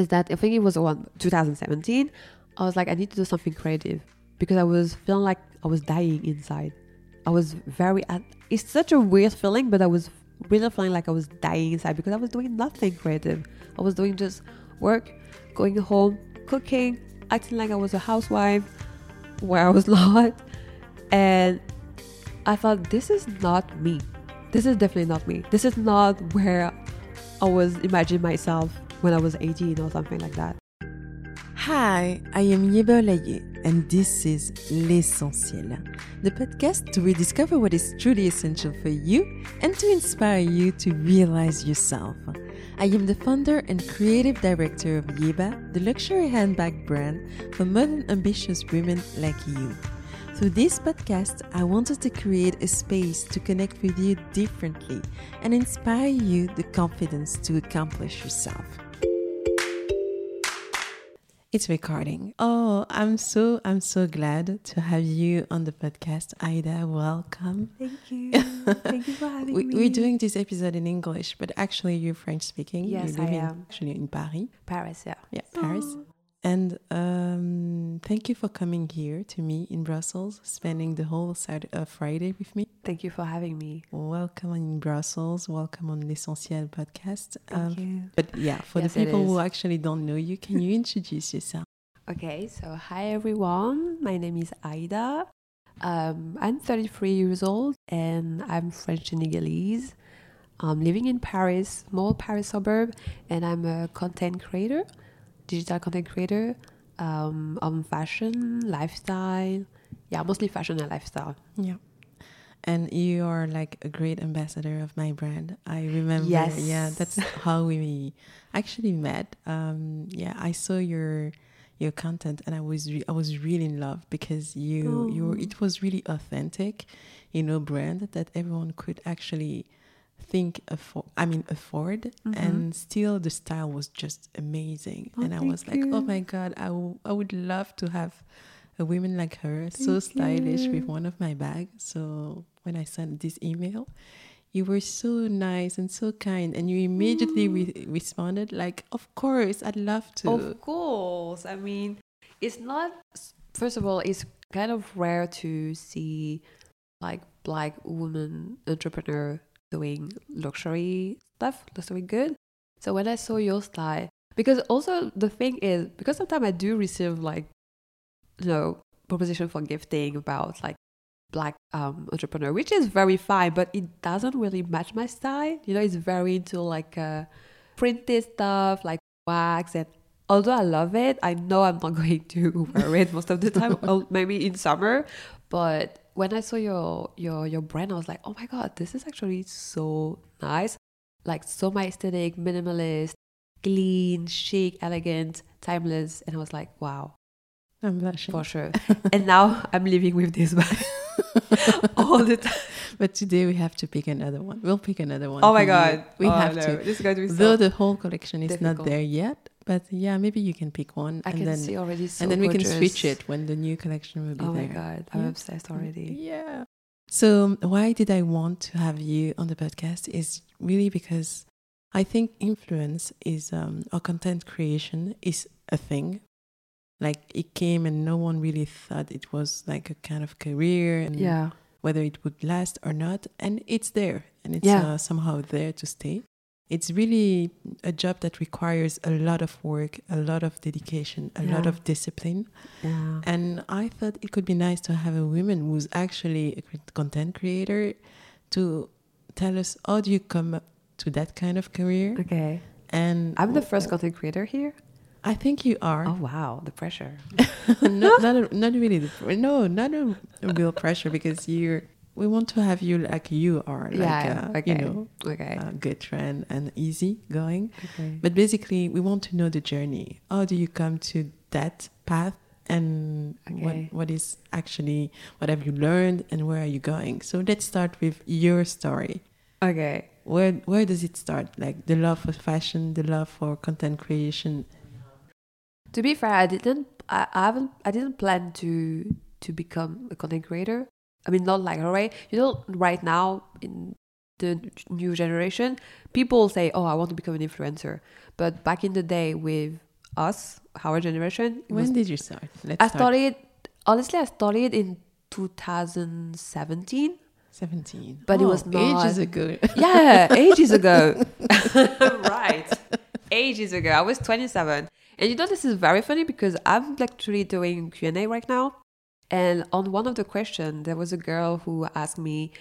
is that I think it was around 2017. I was like, I need to do something creative because I was feeling like I was dying inside. I was very. It's such a weird feeling, but I was really feeling like I was dying inside because I was doing nothing creative. I was doing just work, going home, cooking, acting like I was a housewife, where I was not. And I thought, this is not me. This is definitely not me. This is not where I was imagining myself when I was 18 or something like that. Hi, I am Yeba Laye, and this is L'Essentiel, the podcast to rediscover what is truly essential for you and to inspire you to realize yourself. I am the founder and creative director of Yeba, the luxury handbag brand for modern ambitious women like you. Through this podcast, I wanted to create a space to connect with you differently and inspire you the confidence to accomplish yourself. It's recording. Oh, I'm so I'm so glad to have you on the podcast, Aida. Welcome. Thank you. Thank you for having we, me. We're doing this episode in English, but actually you're French speaking. Yes, you live I in- am. Actually in Paris. Paris, yeah. Yeah, Paris. And um, thank you for coming here to me in Brussels, spending the whole Saturday, uh, Friday with me. Thank you for having me. Welcome in Brussels. Welcome on L'Essentiel podcast. Um, Thank you. But yeah, for Yes, the people who actually don't know you, can you introduce yourself? Okay, so hi everyone. My name is Aida. Um, I'm 33 years old and I'm French Senegalese. I'm living in Paris, small Paris suburb, and I'm a content creator, digital content creator um, on fashion, lifestyle. Yeah, mostly fashion and lifestyle. Yeah. And you are like a great ambassador of my brand. I remember. Yes. Yeah, that's how we actually met. Um, yeah, I saw your your content and I was re- I was really in love because you you Oh. it was really authentic, you know, brand that everyone could actually think afford I mean afford Mhm. and still the style was just amazing. Oh, and I was like thank oh my god I, w- I would love to have a woman like her so Thank stylish with one of my bags. So when I sent this email you were so nice and so kind and you immediately re- responded like of course I'd love to. Of course. I mean, it's not, first of all, it's kind of rare to see like black woman entrepreneur doing luxury stuff, luxury good. So when I saw your style, because also the thing is, because sometimes I do receive like, you know, proposition for gifting about like black um entrepreneur, which is very fine, but it doesn't really match my style. You know, it's very into like uh, printed stuff, like wax and although I love it, I know I'm not going to wear it most of the time. maybe in summer, but when I saw your your your brand, I was like, oh my god, this is actually so nice. Like so my aesthetic, minimalist, clean, chic, elegant, timeless, and I was like, wow, I'm blushing. For sure. and now I'm living with this all the time. but today we have to pick another one. We'll pick another one Oh my you. god, we Oh, have no, to. This is going to be though the whole collection is not there yet but yeah maybe you can pick one I and can then see already so and then we can switch it when the new collection will be Oh there my god, I'm Yeah. obsessed already. Yeah. So why did I want to have you on the podcast is really because I think influence is um, or content creation is a thing. Like it came and no one really thought it was like a kind of career and Yeah. whether it would last or not. And it's there and it's Yeah. uh, somehow there to stay. It's really a job that requires a lot of work, a lot of dedication, a lot of discipline. Yeah. And I thought it could be nice to have a woman who's actually a content creator to tell us how do you come up to that kind of career. Okay. And I'm the first content creator here. I think you are. Oh wow, the pressure. not, not, a, not really. The, no, not a real pressure because you're. We want to have you like you are, like Yeah, uh, okay. you know, Okay. uh, good trend and easy going. okay. But basically, we want to know the journey. How do you come to that path, and Okay. what what is actually what have you learned, and where are you going? So let's start with your story. Okay. Where where does it start? Like the love for fashion, the love for content creation. To be fair, I didn't. I, I haven't. I didn't plan to to become a content creator. I mean, not like right. You know, right now in the new generation, people say, "Oh, I want to become an influencer." But back in the day, with us, our generation. When was- did you start? Let's I start. started honestly. I started in 2017. 17. But it oh, was ages ago. Yeah, ages ago. right. Ages ago. I was 27. And you know this is very funny because I'm actually doing Q&A right now. And on one of the questions, there was a girl who asked me,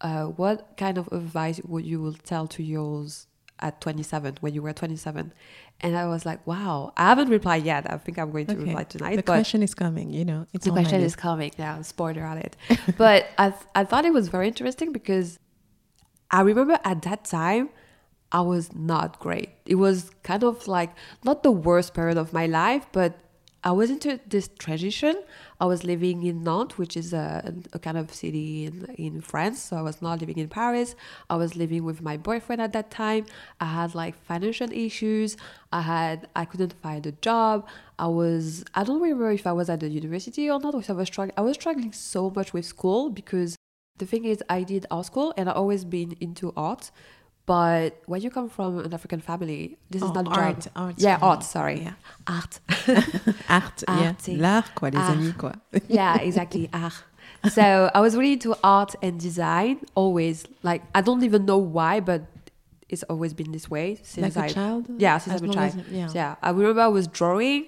uh, what kind of advice would you will tell to yours at 27 when you were 27? And I was like, wow, I haven't replied yet. I think I'm going to Okay. reply tonight. The question is coming, you know. It's the question is coming. Yeah, spoiler on it. but I, th- I thought it was very interesting because I remember at that time, I was not great. It was kind of like not the worst period of my life, but I was into this transition. I was living in Nantes, which is a, a kind of city in, in France. So I was not living in Paris. I was living with my boyfriend at that time. I had like financial issues. I had I couldn't find a job. I was I don't remember if I was at the university or not. Or I was struggling. I was struggling so much with school because the thing is I did art school and I always been into art. But when you come from an African family, this is Oh, not a art, job. art, yeah, yeah. art. Sorry, Yeah. art. Art, yeah. Arty. L'art, quoi, les Art. amis, quoi. yeah, exactly. Art. So I was really into art and design. Always, like I don't even know why, but it's always been this way since like I a child? yeah, since I'm a child. as- yeah. yeah. I remember I was drawing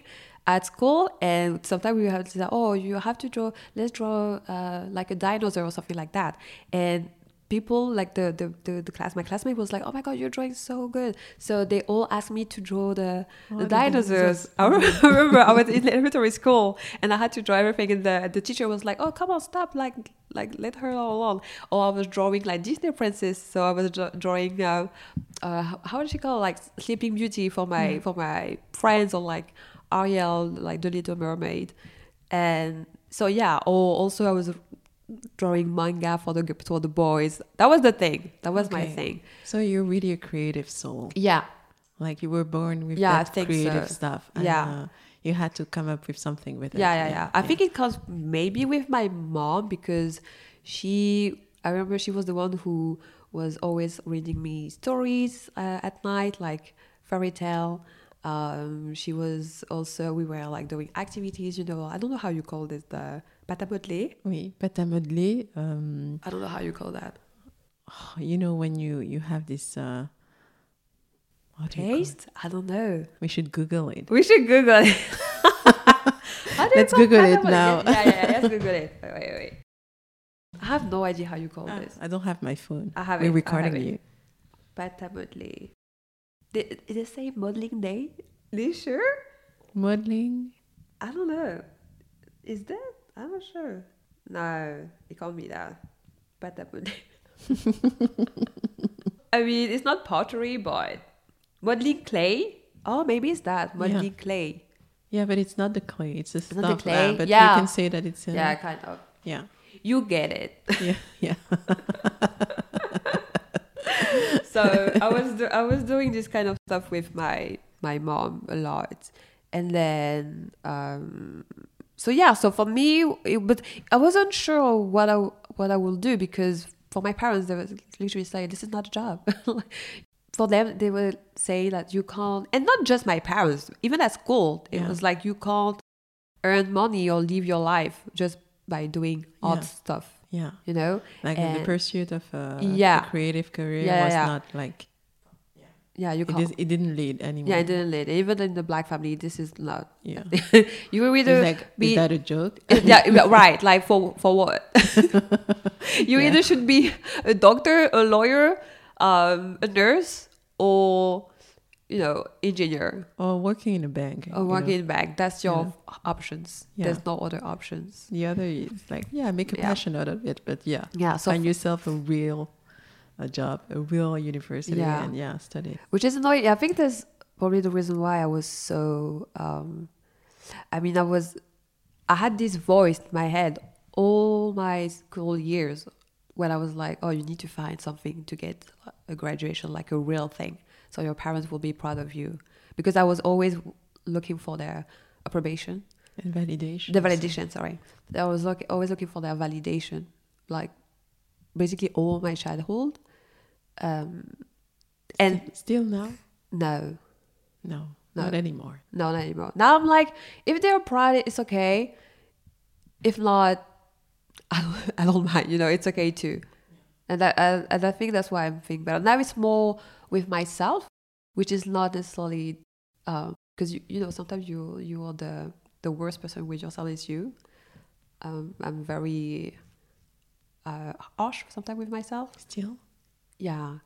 at school, and sometimes we have to say, "Oh, you have to draw. Let's draw uh, like a dinosaur or something like that." And people like the, the the the class, my classmate was like, "Oh my god, you're drawing so good!" So they all asked me to draw the Oh, the dinosaurs. I remember, I was in elementary school, and I had to draw everything, and the the teacher was like, "Oh, come on, stop! Like like let her alone." Or I was drawing like Disney princess, so I was drawing. Uh, uh, how- did she call it? like Sleeping Beauty for my for my friends or like Ariel like the Little Mermaid, and so yeah. Or also I was drawing manga for the for the boys. That was the thing. That was my Okay. thing. So you're really a creative soul. Yeah, Like you were born with Yeah, that creative so. stuff. and, Yeah. uh, you had to come up with something with it. yeah, yeah, yeah. I think it comes maybe with my mom because she. I remember she was the one who was always reading me stories uh, at night, like fairy tale. Um, she was also we were like doing activities. You know, I don't know how you call this the pâte à modeler. Oui, pâte à modeler. Um, I don't know how you call that. you know when you you have this. Uh, what do you call it? Taste? I don't know. We should Google it. We should Google it. How do you Let's Google it now. Yeah, yeah, let's Google it. Wait, wait, wait. I have no idea how you call Ah, this. I don't have my phone. I have We're it, recording have you. Pâte à modeler. Did, did it say modeling day? You sure? Modeling. I don't know. Is that? I'm not sure. No, it can't be that. Modeler. I mean, it's not pottery, but modeling clay. Oh, maybe it's that modeling clay. Yeah, but it's not the clay. It's the not stuff. the clay? but Yeah. you can say that it's. Uh, Yeah, kind of. Yeah. You get it. Yeah. Yeah. so I was do- I was doing this kind of stuff with my my mom a lot, and then um, so yeah. So for me, it, but I wasn't sure what I what I will do because for my parents they were literally saying this is not a job. for them, they would say that you can't, and not just my parents. Even at school, it Yeah. was like you can't earn money or live your life just by doing odd Yeah. stuff. Yeah. You know, Like the pursuit of a, Yeah. a creative career Yeah, was not like yeah, you can't. is, it didn't lead anymore. Yeah, it didn't lead. Even in the black family, this is not. Yeah. you It's either like, be is that a joke? yeah, yeah, right. Like for for what? you Yeah. either should be a doctor, a lawyer, um, a nurse, or you know, engineer Or working in a bank. or working know. in a bank. That's your options. Yeah. There's no other options. The other is like, yeah, make a Yeah. passion out of it. But yeah, Yeah. So find yourself a real a job, a real university, Yeah. and yeah, study. which is annoying. I think that's probably the reason why I was so. Um, I mean, I was, I had this voice in my head all my school years when I was like, "Oh, you need to find something to get a graduation, like a real thing, so your parents will be proud of you." Because I was always looking for their approbation, And validation. the validation. Sorry, I was look, always looking for their validation, like basically all my childhood. Um, and Still now? no, No. No. Not anymore. No, not anymore. Now I'm like, if they're proud, it's okay. If not, I don't, I don't mind. You know, it's okay too. And that, and, and I think that's why I'm thinking better. Now it's more with myself, which is not necessarily because you, you know sometimes you you are the the worst person with yourself is you. Um, I'm very uh, harsh sometimes with myself. Still? Yeah.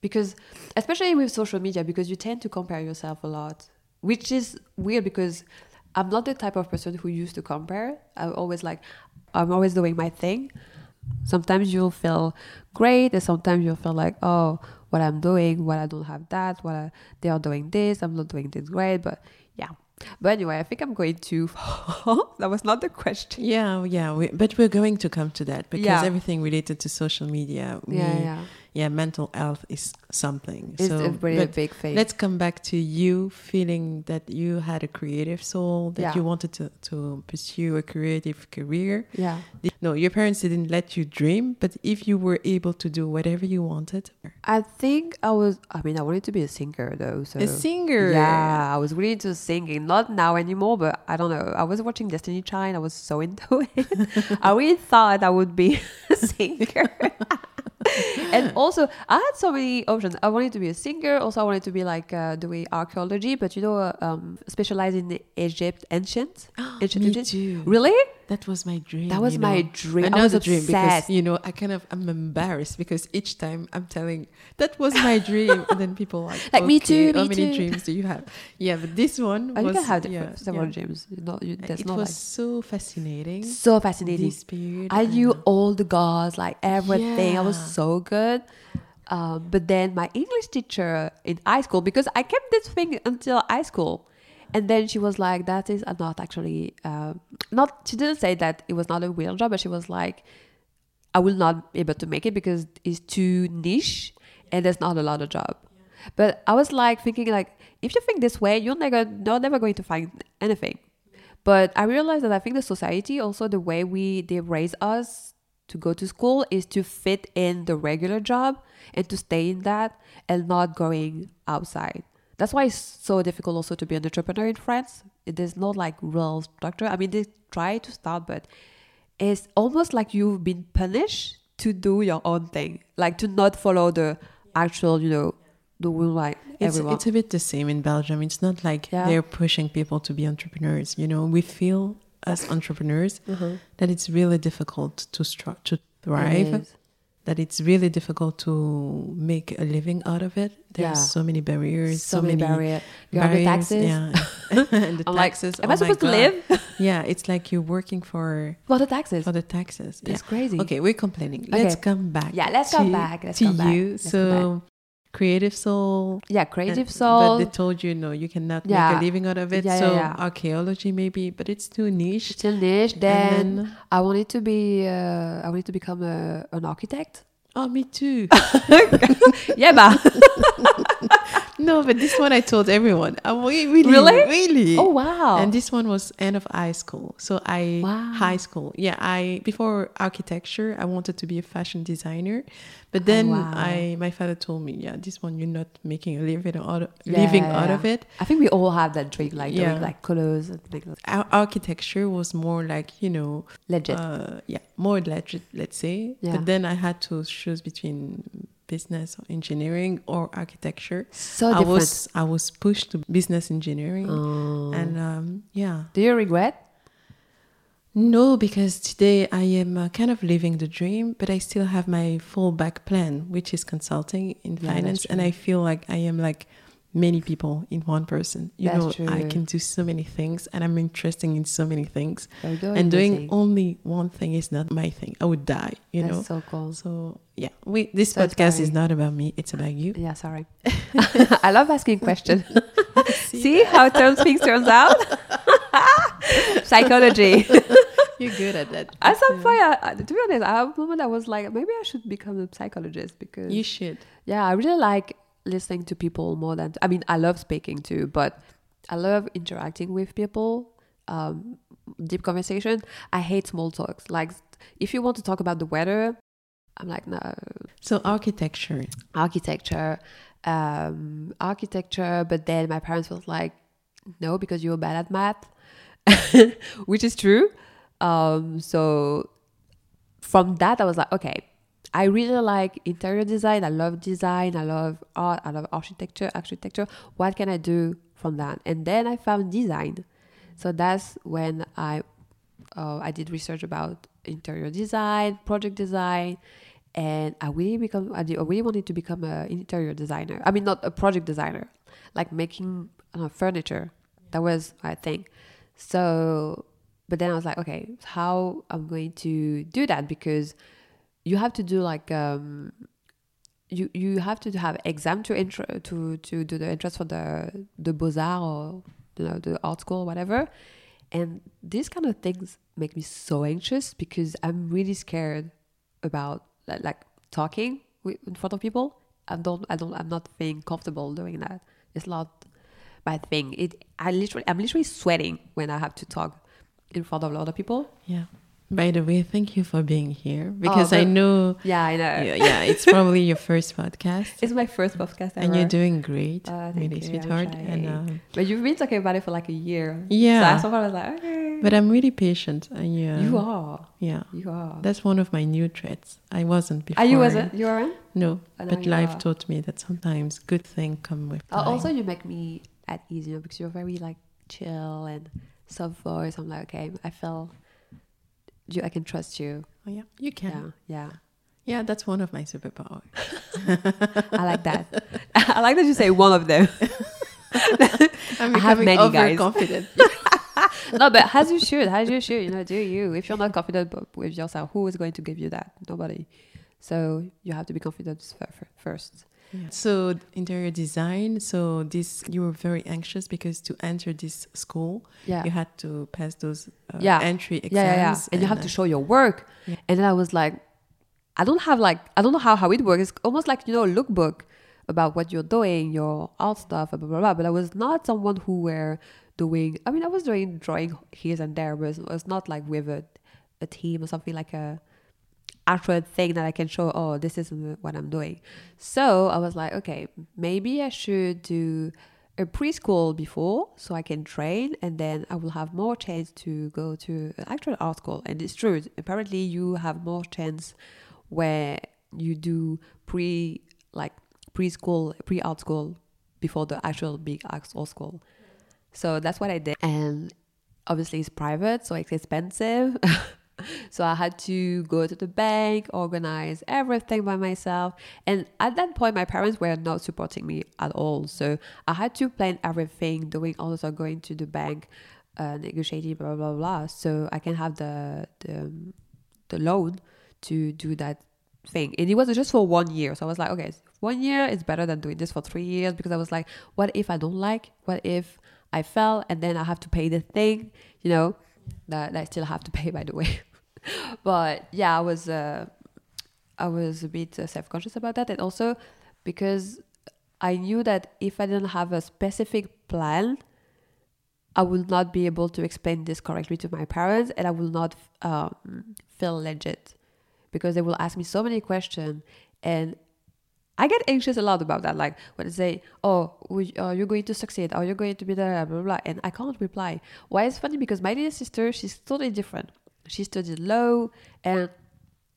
Because, especially with social media, because you tend to compare yourself a lot, which is weird because I'm not the type of person who used to compare. I'm always like, I'm always doing my thing. Sometimes you'll feel great, and sometimes you'll feel like, oh, what I'm doing, what I don't have that, what I, they are doing this, I'm not doing this great. But yeah. But anyway, I think I'm going to. that was not the question. Yeah, yeah. We, but we're going to come to that because Yeah. everything related to social media, we, Yeah, yeah. Yeah, mental health is something. It's so, a really big thing. let's come back to you feeling that you had a creative soul, that Yeah. you wanted to, to pursue a creative career. yeah. No, your parents didn't let you dream, but if you were able to do whatever you wanted, I think I was. I mean, I wanted to be a singer though. So a singer. Yeah, I was really into singing. Not now anymore, but I don't know. I was watching Destiny Child. I was so into it. I really thought I would be a singer. and also, I had so many options. I wanted to be a singer. Also, I wanted to be like uh, doing archaeology, but you know, uh, um, specialize in Egypt, ancient, ancient Me Egypt. too. Really? That was my dream. That was you my know. dream. I Another dream because you know I kind of I'm embarrassed because each time I'm telling that was my dream, and then people are like Like, me too, How me many too." dreams do you have? Yeah, but this one Oh, was you can have yeah, several yeah. dreams. Not, you, It not was like so fascinating. so fascinating. This period. I knew all the gods, like everything. I was so good. Um, but then my English teacher in high school, because I kept this thing until high school, and then she was like, "That is not actually uh, not." She didn't say that it was not a real job, but she was like, "I will not be able to make it because it's too niche, and there's not a lot of job." But I was like thinking, like, if you think this way, you're never, you're never going to find anything. But I realized that I think the society, also the way we they raise us to go to school, is to fit in the regular job and to stay in that and not going outside. That's why it's so difficult also to be an entrepreneur in France. It is not like real structure. I mean, they try to start, but it's almost like you've been punished to do your own thing, like to not follow the actual, you know, the rule like everyone. it's a bit the same in Belgium. It's not like Yeah. they're pushing people to be entrepreneurs. You know, we feel as entrepreneurs Mhm. that it's really difficult to to thrive. That it's really difficult to make a living out of it. There's Yeah. so many barriers, so, many barriers. You have the barriers, taxes. Yeah, and the I'm like, taxes. am oh I supposed to live? Yeah, it's like you're working for For the taxes. for the taxes. Yeah. It's crazy. Okay, we're complaining. Okay. Let's come back. Yeah, let's to, come back. Let's to come back. you. Let's come so, creative soul. Yeah, creative and- soul. But they told you no, you cannot make Yeah. a living out of it. Yeah, so yeah. archaeology maybe, but it's too niche. Still niche. Then, then- I wanted to be. Uh, I wanted to become a, an architect. Oh, me too. yeah, but no, but this one I told everyone. I really, really, Really? really. oh wow. And this one was end of high school. So I Wow. high school. Yeah, I before architecture, I wanted to be a fashion designer. But then Oh, wow. I my father told me, yeah, this one you're not making a living out of, living Yeah, out yeah. of it. I think we all have that dream, like Yeah. doing like colors like- Ar- architecture was more like, you know, Legit. uh, yeah, more legit, let's say. Yeah. But then I had to choose between business or engineering or architecture. so I different. was I was pushed to business engineering, Oh. and um, yeah, Do you regret? no, because today I am uh, kind of living the dream, but I still have my fallback plan, which is consulting in Yeah, finance, and. I feel like I am like many people in one person. You That's know, I can do so many things, and I'm interested in so many things, and doing only one thing is not my thing. I would die. You That's know. so cool. So yeah, we this So podcast is not about me; it's about you. Yeah, sorry. I love asking questions. See how turns things turns out. Psychology. You're good at that. At some Yeah. point, I, to be honest, I have a moment I was like, maybe I should become a psychologist because you should. yeah, I really like listening to people more than I mean, I love speaking too, but I love interacting with people. Um, deep conversation. I hate small talks. Like, if you want to talk about the weather, I'm like, no. So architecture. Architecture, um, architecture, but then my parents was like, no, because you're bad at math, which is true. Um, so from that, I was like, okay, I really like interior design. I love design. I love art. I love architecture. Architecture. What can I do from that? And then I found design. So that's when I uh, I did research about interior design, project design, and I really become I really wanted to become an interior designer. I mean, not a project designer, like making uh, furniture. That was my thing. So, but then I was like, okay, how I'm going to do that because you have to do like um, you you have to have exam to intro to to do the entrance for the the beaux arts or you know the art school or whatever. And these kind of things make me so anxious because I'm really scared about like, like talking in front of people. I don't I don't I'm not feeling comfortable doing that. It's not my thing. It I literally I'm literally sweating when I have to talk in front of a lot of people. Yeah. By the way, thank you for being here because oh, I know. Yeah, I know. Yeah, yeah, it's probably your first podcast. It's my first podcast ever. And you're doing great. Uh, really, you. sweetheart. And um, but you've been talking about it for like a year. Yeah. So I was like, okay. But I'm really patient. And yeah, you are. Yeah, you are. That's one of my new traits. I wasn't before. Are you wasn't? You aren't? No, oh, but life are. taught me that sometimes good things come with. Uh, also, you make me at ease, you know, because you're very like chill and soft voice. I'm like, okay, I feel you, I can trust you. Oh yeah, you can. Yeah, yeah. Yeah, that's one of my superpowers. I like that. I like that you say one of them. I'm I have many overconfident. no, but as you should, as you should, you know, do you. If you're not confident with yourself, who is going to give you that? Nobody. So you have to be confident first. Yeah. So interior design. So this you were very anxious because to enter this school, yeah. you had to pass those uh, yeah. entry exams. Yeah, yeah, yeah. And, and you have uh, to show your work. Yeah. And then I was like, I don't have like I don't know how how it works. It's almost like you know a lookbook about what you're doing, your art stuff, blah blah blah. But I was not someone who were doing. I mean, I was doing drawing here and there, but it was not like with a a team or something like a actual thing that I can show, oh, this is what I'm doing. So I was like, okay, maybe I should do a preschool before so I can train and then I will have more chance to go to an actual art school. And it's true. Apparently you have more chance where you do pre like preschool, pre art school before the actual big art school. So that's what I did. And obviously it's private, so it's expensive. so I had to go to the bank, organize everything by myself. And at that point, my parents were not supporting me at all. So I had to plan everything, doing all also going to the bank, uh, negotiating, blah, blah, blah. So I can have the, the, the loan to do that thing. And it was just for one year. So I was like, okay, one year is better than doing this for three years because I was like, what if I don't like? What if I fell and then I have to pay the thing, you know? That I still have to pay, by the way. but yeah, I was uh, I was a bit uh, self conscious about that, and also because I knew that if I didn't have a specific plan, I would not be able to explain this correctly to my parents, and I will not um, feel legit because they will ask me so many questions, and I get anxious a lot about that. Like when they say, "Oh, are you going to succeed? Are you going to be there?" Blah blah blah, and I can't reply. Why? It's funny because my little sister, she's totally different she studied law and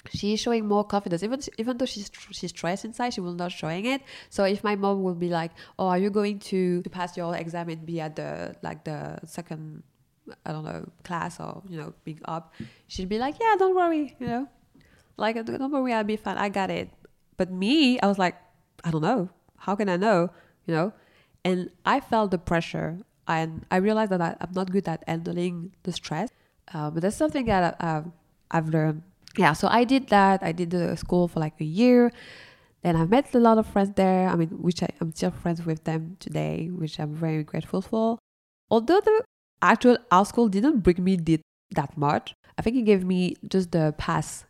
she's showing more confidence. Even even though she's she's stressed inside she will not showing it. So if my mom will be like oh are you going to, to pass your exam and be at the like the second i don't know class or you know being up she'd be like yeah don't worry you know. Like don't worry i'll be fine. I got it. But me i was like i don't know. How can i know you know? And i felt the pressure and i realized that I, i'm not good at handling the stress uh, but that's something that uh, I've learned. Yeah, so I did that. I did the school for like a year. Then I met a lot of friends there. I mean, which I, I'm still friends with them today, which I'm very grateful for. Although the actual art school didn't bring me did that much, I think it gave me just the pass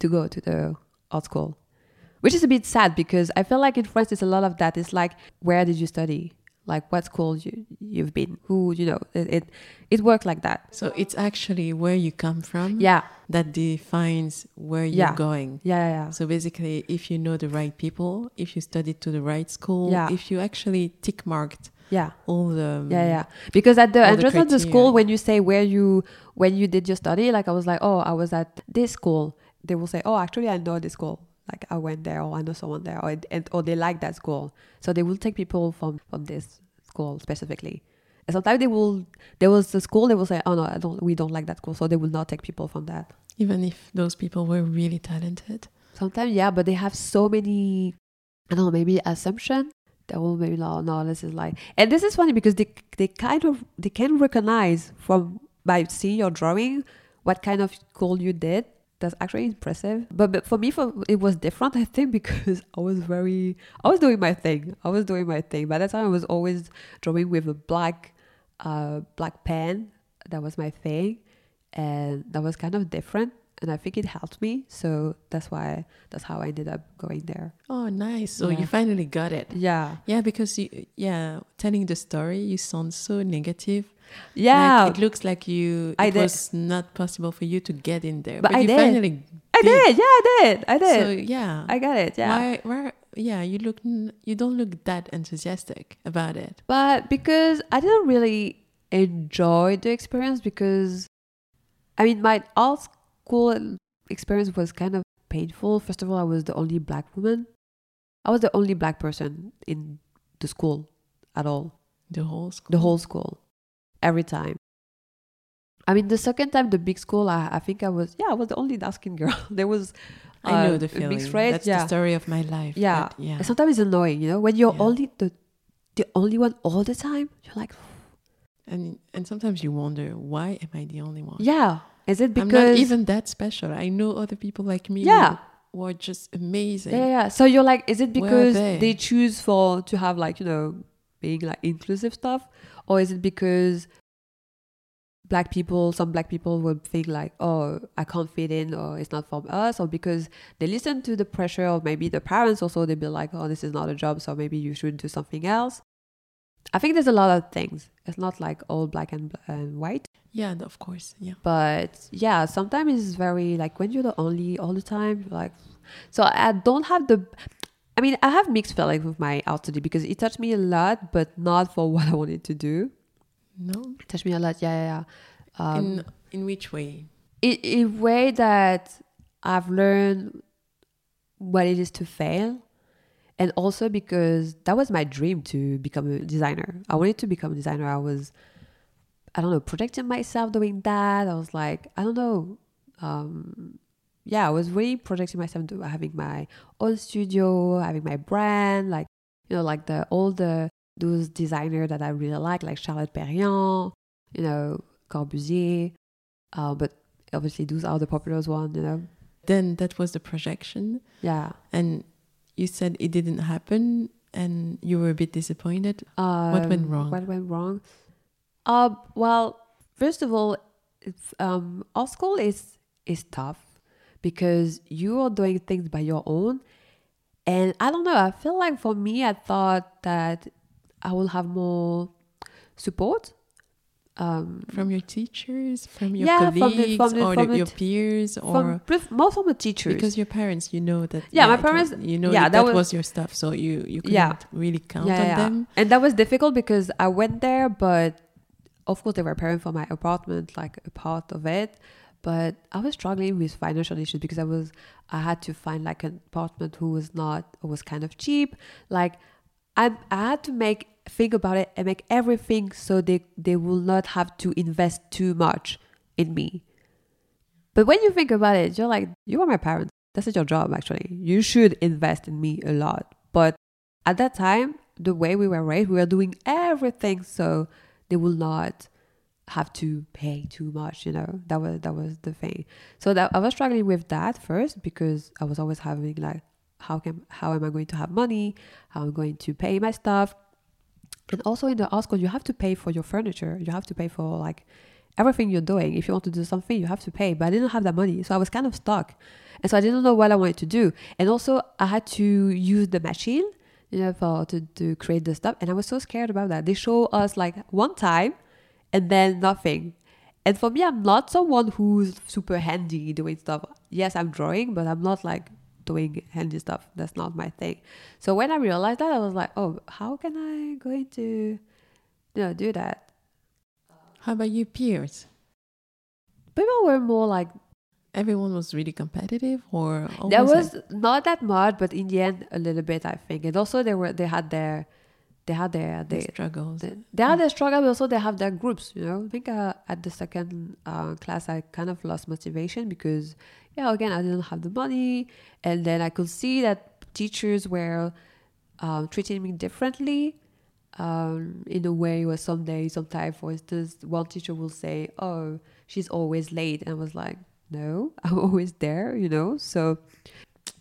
to go to the art school, which is a bit sad because I feel like in France there's a lot of that. It's like, where did you study? Like what school you you've been, who you know. It it, it worked like that. So it's actually where you come from Yeah, that defines where you're Yeah. going. yeah, yeah. yeah. So basically, if you know the right people, if you studied to the right school, Yeah. if you actually tick marked yeah. all the Yeah, yeah. Because at the entrance of the school, when you say where you when you did your study, like I was like, oh, I was at this school. They will say, oh, actually, I know this school. Like I went there, or I know someone there, or and, or they like that school. So they will take people from from this school specifically. And sometimes they will. There was a school. They will say, oh no, I don't. We don't like that school, so they will not take people from that. even if those people were really talented. Sometimes, yeah, but they have so many, I don't know, maybe assumption that will maybe no, no, this is like, and this is funny because they they kind of they can recognize from by seeing your drawing what kind of school you did. That's actually impressive. But, but for me, for it was different. I think because I was very, I was doing my thing. I was doing my thing. By that time, I was always drawing with a black, uh, black pen. That was my thing, and that was kind of different and I think it helped me. So that's why that's how I ended up going there. Oh, nice. So Yeah. you finally got it. Yeah, Yeah, because you, yeah, telling the story, you sound so negative. Yeah, Like, it looks like you, I it did. was not possible for you to get in there. But I you did. finally I did. Yeah, I did. I did. So, yeah. I got it. Yeah, Why, why, yeah, you look, you don't look that enthusiastic about it. but because I didn't really enjoy the experience because, I mean, my art school experience was kind of painful. First of all, I was the only black woman. I was the only black person in the school at all. The whole school. the whole school every time i mean the second time the big school i, I think i was yeah i was the only dark skinned girl there was I know uh, the feeling. mixed race That's yeah the story of my life. Yeah. yeah. Sometimes it's annoying you know when you're Yeah. only the the only one all the time you're like And and sometimes you wonder why am I the only one? yeah is it because I'm not even that special. I know other people like me. Yeah. who are just amazing. yeah, yeah yeah so you're like is it because they? they choose for to have like you know being like inclusive stuff or is it because black people some black people would think like oh i can't fit in or it's not from us or because they listen to the pressure of maybe the parents also they'd be like oh this is not a job so maybe you should do something else i think there's a lot of things it's not like all black and, and white Yeah, of course. Yeah. but yeah sometimes it's very like when you're the only all the time like so i don't have the i mean i have mixed feelings with my art study because it touched me a lot but not for what i wanted to do No. it touched me a lot yeah yeah, yeah. Um, in in which way? in a way that I've learned what it is to fail, and also because that was my dream to become a designer. I wanted to become a designer. I was, I don't know, projecting myself doing that. I was like, I don't know, um, yeah, I was really projecting myself to having my own studio, having my brand, like you know, like the all the those designers that I really like, like Charlotte Perriand, you know, Corbusier. Uh, but obviously, those are the popular ones, you know. Then that was the projection, Yeah. and you said it didn't happen, and you were a bit disappointed. What went Um, wrong? What went wrong? Uh, well, first of all, it's, um, our school is is tough because you are doing things by your own, and I don't know. I feel like for me, I thought that I will have more support. Um, From your teachers, from your Yeah, from the- colleagues, from the- or the- your peers, or from more from the teachers. because your parents, you know that. Yeah, my it was- parents- you know yeah, that, that was- was, your stuff, so you you couldn't Yeah. really count yeah, on yeah. them. And that was difficult because I went there, but of course they were paying for my apartment, like a part of it. But I was struggling with financial issues because I was I had to find like an apartment who was not was kind of cheap. Like I I had to make think about it and make everything so they they will not have to invest too much in me. But when you think about it, you're like, you are my parents. That's not your job, actually. You should invest in me a lot. But at that time, the way we were raised, we were doing everything so they will not have to pay too much. You know, that was that was the thing. So that I was struggling with that first because I was always having like, how can how am I going to have money? How am I going to pay my stuff? And also in the art school, you have to pay for your furniture. You have to pay for like everything you're doing. If you want to do something, you have to pay. But I didn't have that money, so I was kind of stuck, and so I didn't know what I wanted to do. And also, I had to use the machine. you know, for to, to create the stuff. And I was so scared about that. They show us like one time and then nothing. And for me, I'm not someone who's super handy doing stuff. Yes, I'm drawing, but I'm not like doing handy stuff. That's not my thing. So when I realized that, I was like, oh, how can I going to, you know, do that? How about you peers? People were more like Everyone was really competitive, or there was not that much, but in the end, a little bit, I think. And also, they were they had their they had their like the they, struggles. they, they had their struggle, but also they have their groups. You know, I think uh, at the second uh, class, I kind of lost motivation because, yeah, again, I didn't have the money, and then I could see that teachers were um, treating me differently. Um, in a way where some days, sometimes, for instance, one teacher will say, "Oh, she's always late," and I was like, "No, I'm always there," you know. So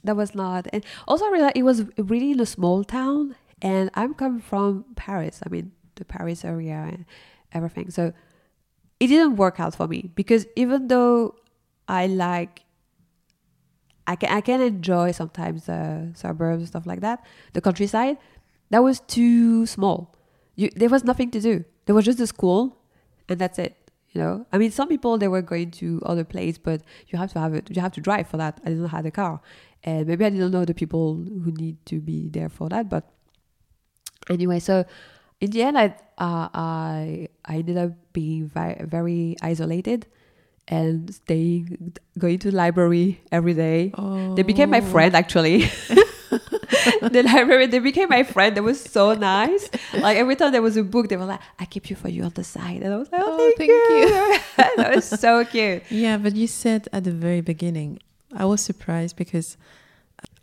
that was not. And also, I realized it was really in a small town, and I'm coming from Paris. I mean, the Paris area and everything. So it didn't work out for me because even though I like, I can I can enjoy sometimes the suburbs and stuff like that, the countryside. That was too small. You, there was nothing to do. There was just the school, and that's it. You know, I mean, some people they were going to other place, but you have to have it. You have to drive for that. I didn't have a car, and maybe I didn't know the people who need to be there for that. But anyway, so in the end, I uh, I I ended up being very very isolated and staying going to the library every day. Oh, They became my friend actually. the library, they became my friend. They was so nice. Like every time there was a book, they were like, "I keep you for you on the side," and I was like, "Oh, Oh, thank, thank you." that was so cute. Yeah, but you said at the very beginning, I was surprised because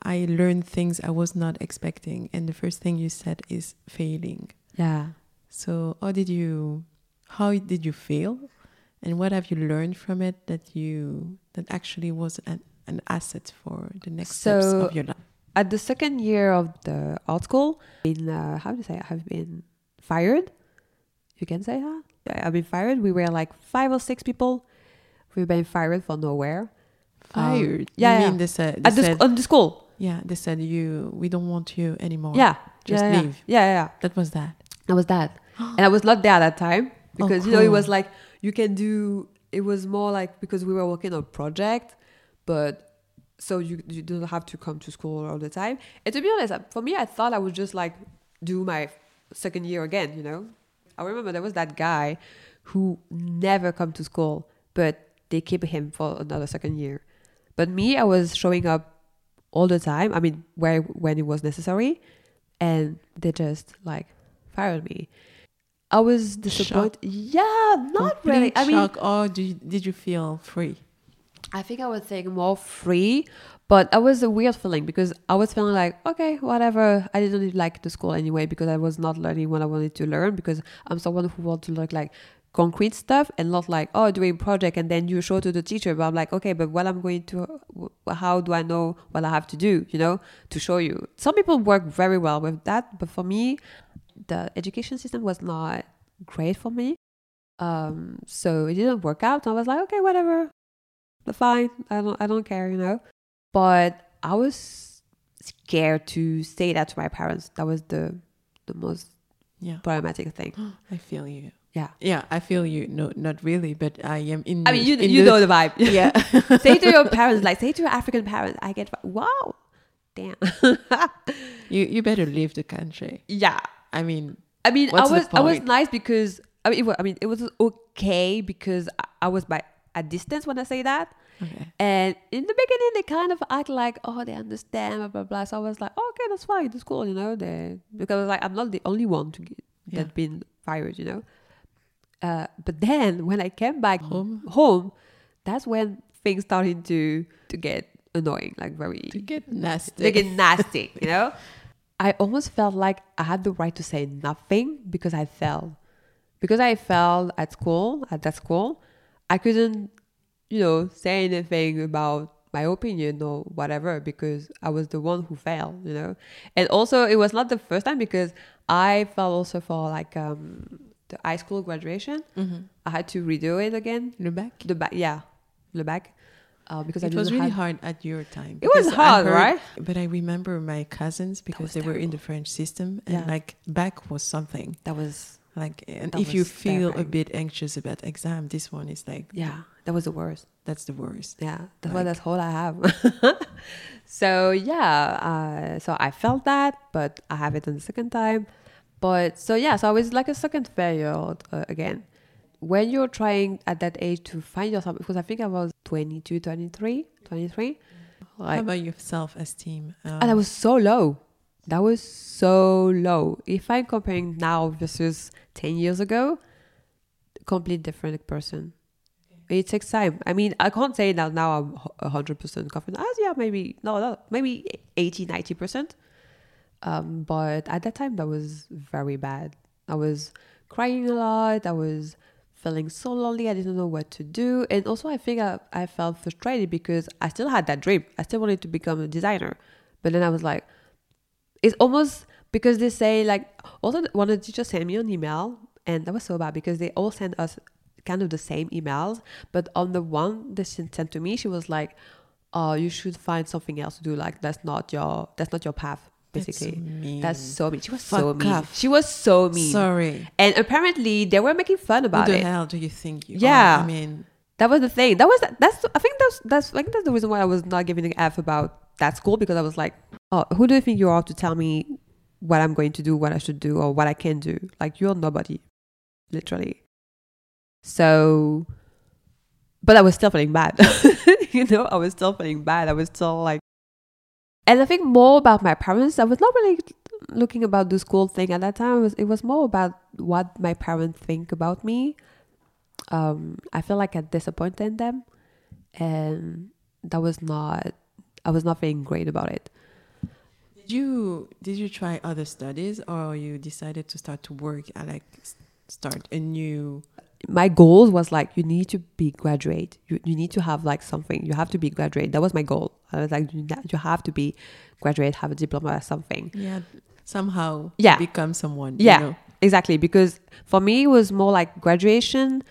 I learned things I was not expecting, and the first thing you said is failing. Yeah. So, how did you, how did you feel, and what have you learned from it that you that actually was an, an asset for the next steps of your life? At the second year of the art school, in uh, how do you say? I have been fired. You can say that. Yeah, I've been fired. We were like five or six people. We've been fired for nowhere. Fired? yeah, you yeah. mean they said, they At the, sc- on the school. Yeah, they said you we don't want you anymore. Yeah. just yeah, leave. Yeah, yeah, yeah. That was that. That was that. and I was not there at that time because you know it was like you can do it was more like because we were working on a project, but so you you don't have to come to school all the time. And to be honest, uh, for me, I thought I would just like do my second year again. You know, I remember there was that guy who never come to school, but they keep him for another second year. But me, I was showing up all the time. I mean, where when it was necessary, and they just like fired me. I was disappointed. Yeah, not really. Complete I mean, shock. or did you, did you feel free? I think I was saying more free, but that was a weird feeling because I was feeling like, okay, whatever. I didn't like the school anyway because I was not learning what I wanted to learn because I'm someone who wants to learn like concrete stuff and not like, oh, doing project and then you show to the teacher. But I'm like, okay, but what I'm going to, how do I know what I have to do, you know, to show you? Some people work very well with that, but for me, the education system was not great for me. Um, so it didn't work out. I was like, okay, whatever, fine. I don't I don't care, you know. But I was scared to say that to my parents. That was the the most Yeah, problematic thing. I feel you. Yeah. Yeah, I feel you. No, not really, but I am in. I mean, you you know the vibe. Yeah. say to your parents, like say to your African parents, I get wow, damn. you you better leave the country. yeah. I mean, I mean, I was I was nice because I mean, it was, I mean, it was okay because I, I was by a distance when I say that. okay. And in the beginning, they kind of act like, oh, they understand, blah blah blah. So I was like, oh, okay, that's fine, that's cool, you know. They because like I'm not the only one to get Yeah. that been fired, you know. Uh, but then when I came back Home. home, that's when things started to to get annoying, like very To get nasty. they get nasty, you know. I almost felt like I had the right to say nothing because I fell. Because I fell at school, at that school, I couldn't, you know, say anything about my opinion or whatever because I was the one who failed, you know. And also, it was not the first time because I fell also for like um, the high school graduation. Mhm. I had to redo it again Le bac. the bac yeah the bac uh, because I It was really have- hard at your time. It was hard, heard- right? But I remember my cousins because they were in the. French system, and Yeah. like bac was something. That was Like, and if you feel a bit anxious about exam, this one is like, yeah, that was the worst. that's the worst. Yeah, that's Like- that's all I have. so yeah, uh, so I felt that, but I have it on the second time. But so yeah, so I was like a second failure uh, again. When you're trying at that age to find yourself, because I think I was 22, 23, 23. How Like, about your self-esteem? Um, and that was so low. That was so low. If I'm comparing now versus 10 years ago, complete different person. It takes time. I mean, I can't say that now I'm a 100% confident. As yeah, maybe, no, no, maybe 80, 90%. Um, but at that time, that was very bad. I was crying a lot. I was feeling so lonely. I didn't know what to do. And also, I think I, I felt frustrated because I still had that dream. I still wanted to become a designer. But then I was like, it's almost because they say, like, also one of the teachers sent me an email. And that was so bad because they all sent us kind of the same emails. But on the one that sent sent to me, she was like, oh, you should find something else to do. Like, that's not your, that's not your path, basically. That's so mean. She was so Fuck mean. off. She was so mean. Sorry. And apparently they were making fun Who about the it. hell do you think you Yeah. are? I mean, That was the thing. That was that's I think that's that's I think that's the reason why I was not giving an F about that school because I was like, oh, who do you think you are to tell me what I'm going to do, what I should do, or what I can do? Like you're nobody, literally. So, but I was still feeling bad. you know, I was still feeling bad. I was still like, and I think more about my parents. I was not really looking about the school thing at that time. It was, it was more about what my parents think about me. Um, I feel like I disappointed them, and that was not. I was not feeling great about it. did you did you try other studies or you decided to start to work and like start a new? My goal was like you need to be graduate you, you need to have like something you have to be graduate that was my goal i was like you, you have to be graduate have a diploma or something Yeah, somehow Yeah. become someone. Yeah. you know? exactly because for me it was more like graduation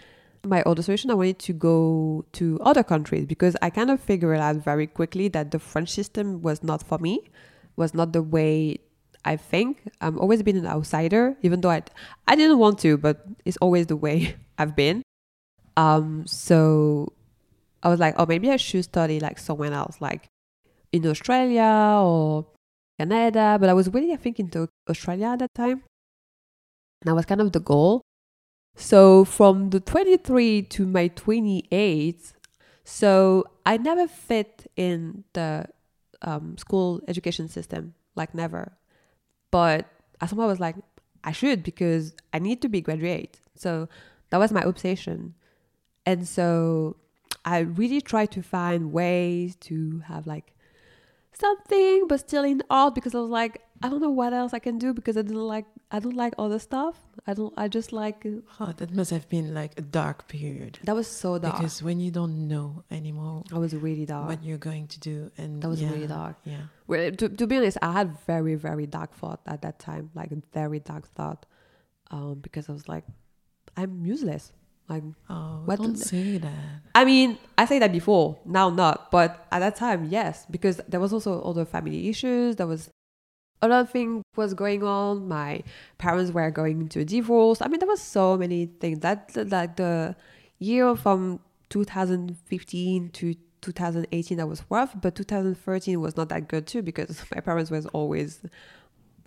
my other solution i wanted to go to other countries because i kind of figured out very quickly that the french system was not for me was not the way i think i've always been an outsider even though i i didn't want to but it's always the way i've been um so i was like oh maybe i should study like somewhere else like in australia or canada but i was really i think into australia at that time that was kind of the goal. So from the 23 to my 28, so I never fit in the um, school education system, like never. But I somehow was like, I should because I need to be graduate. So that was my obsession. And so I really tried to find ways to have like something but still in art because I was like, I don't know what else I can do because I didn't like I don't like other stuff. I don't I just like Oh, that must have been like a dark period. that was so dark. Because when you don't know anymore I was really dark. what you're going to do, and That was yeah, really dark. Yeah. Well, to, to be honest, I had very, very dark thought at that time, like a very dark thought, um, because I was like, I'm useless. Like, Oh, What don't the- say that. I mean, I say that before, now not, but at that time, yes, because there was also other family issues. There was a lot of things was going on. My parents were going into a divorce. I mean, there was so many things. That like the year from 2015 to 2018 that was rough, but 2013 was not that good too because my parents was always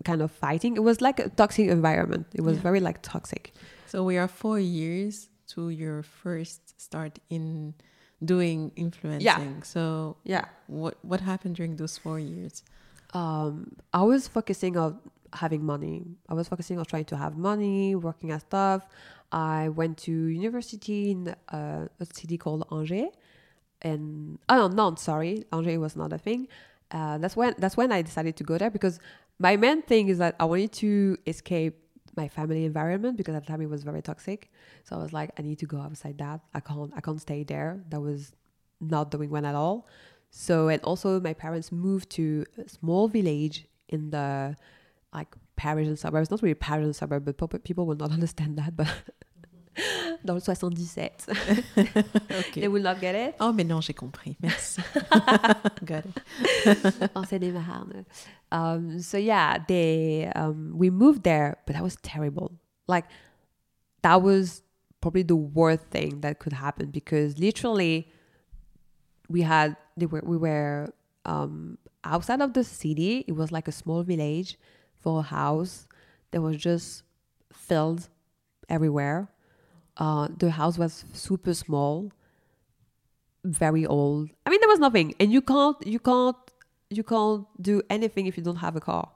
kind of fighting. It was like a toxic environment. It was Yeah. very like toxic. So we are four years to your first start in doing influencing. Yeah. So Yeah. what what happened during those four years? um, I was focusing on having money. I was focusing on trying to have money, working at stuff. I went to university in uh, a city called Angers, and oh no, Nantes. Sorry, Angers was not a thing. Uh, that's when that's when I decided to go there because my main thing is that I wanted to escape my family environment because at the time it was very toxic. So I was like, I need to go outside that. I can't I can't stay there. That was not doing well at all. So and also my parents moved to a small village in the like Parisian suburbs. Not really Parisian suburb, but people- will not understand that. But dans le 77. Ok. They will not get it. Oh, mais non, j'ai compris. Merci. Got it. en Seine-et-Marne. Um, so yeah, they um, we moved there, but that was terrible. Like that was probably the worst thing that could happen because literally we had they were we were um, outside of the city. It was like a small village for a house. that was just filled everywhere. Uh, the house was super small, very old. I mean, there was nothing, and you can't, you can't, you can't do anything if you don't have a car.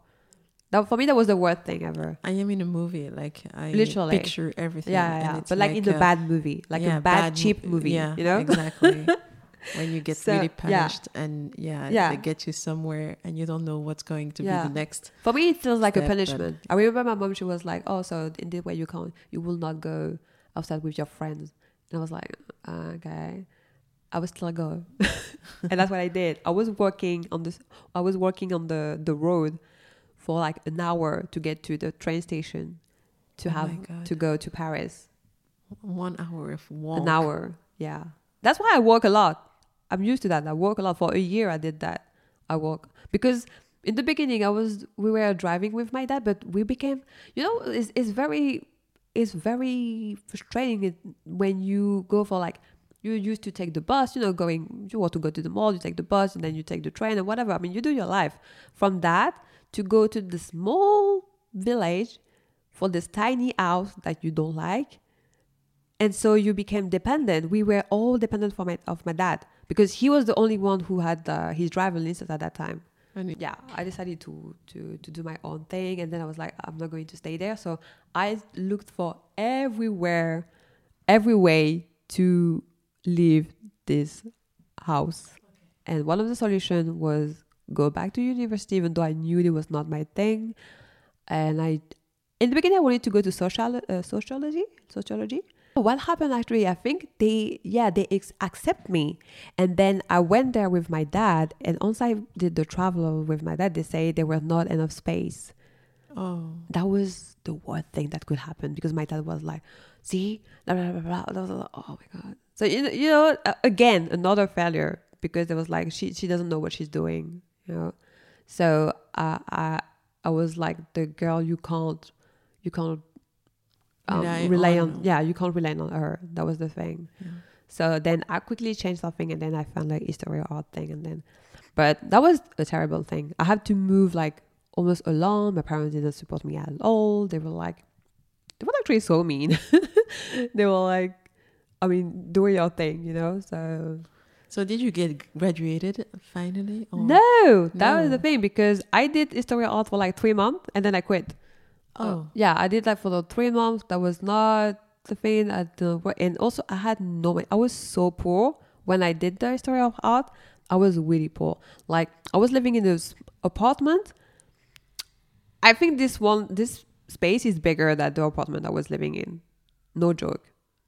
That for me, that was the worst thing ever. I am in a movie. Like I Literally. picture everything. Yeah, and yeah, but like, in a- a bad movie, like yeah, a bad, mo- cheap movie. Yeah, you know, exactly. when you get So, really yeah. punished and yeah, Yeah. they get you somewhere and you don't know what's going to Yeah. be the next. For me, it feels like a step, but- punishment. I remember my mom; she was like, "Oh, so in this way, you can't, you will not go outside with your friends." And I was like, "Okay." I will still oh. go, and that's what I did. I was working on this. I was working on the the road for like an hour to get to the train station to Oh have to go to Paris. One hour of walk. An hour, yeah. That's why I walk a lot. I'm used to that. I walk a lot. For a year, I did that. I walk because in the beginning, I was we were driving with my dad, but we became, you know, it's, it's very, it's very frustrating when you go for like you used to take the bus, you know, going you want to go to the mall, you take the bus, and then you take the train or whatever. I mean, you do your life. From that to go to the small village for this tiny house that you don't like and so you became dependent we were all dependent for my, of my dad because he was the only one who had uh, his driving license at that time And yeah i decided to, to to do my own thing and then i was like i'm not going to stay there so i looked for everywhere every way to leave this house. And one of the solutions was go back to university even though i knew it was not my thing. And i in the beginning i wanted to go to social uh, sociology sociology. What happened actually i think they yeah they ex- accept me. And then i went there with my dad and once i did the travel with my dad they say there was not enough space. Oh, that was the worst thing that could happen because my dad was like, "See, blah, blah, blah, blah, blah, blah, blah." oh my god." So you know, you know, again, another failure because it was like she she doesn't know what she's doing, you know. So uh, I I was like the girl you can't you can't um, Rely rely, on. on, yeah you can't rely on her. That was the thing. yeah. So then I quickly changed something and then I found like history art thing and then but that was a terrible thing. I had to move like almost alone. My parents didn't support me at all. They were like they were actually so mean. they were like I mean, do your thing, you know? So So did you get graduated finally? or- No, that was the thing because I did history art for like three months and then I quit. Oh, uh, Yeah, I did like for the three months. That was not the thing. I work. And also, I had no money. I was so poor when I did the history of art. I was really poor. Like, I was living in this apartment. I think this one, this space is bigger than the apartment I was living in. No joke.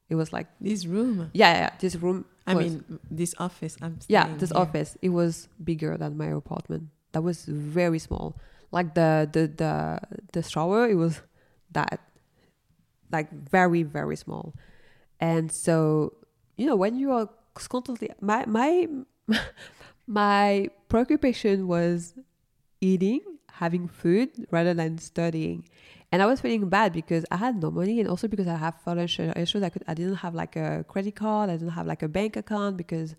It was like, this room. yeah, yeah, this room. I was- mean, this office. I'm yeah, this here. office. It was bigger than my apartment. That was very small. Like the the the the shower, it was that like very very small. And so you know when you are constantly my my my preoccupation was eating, having food rather than studying. And I was feeling bad because I had no money, and also because I have financial issues. I could, I didn't have like a credit card. I didn't have like a bank account because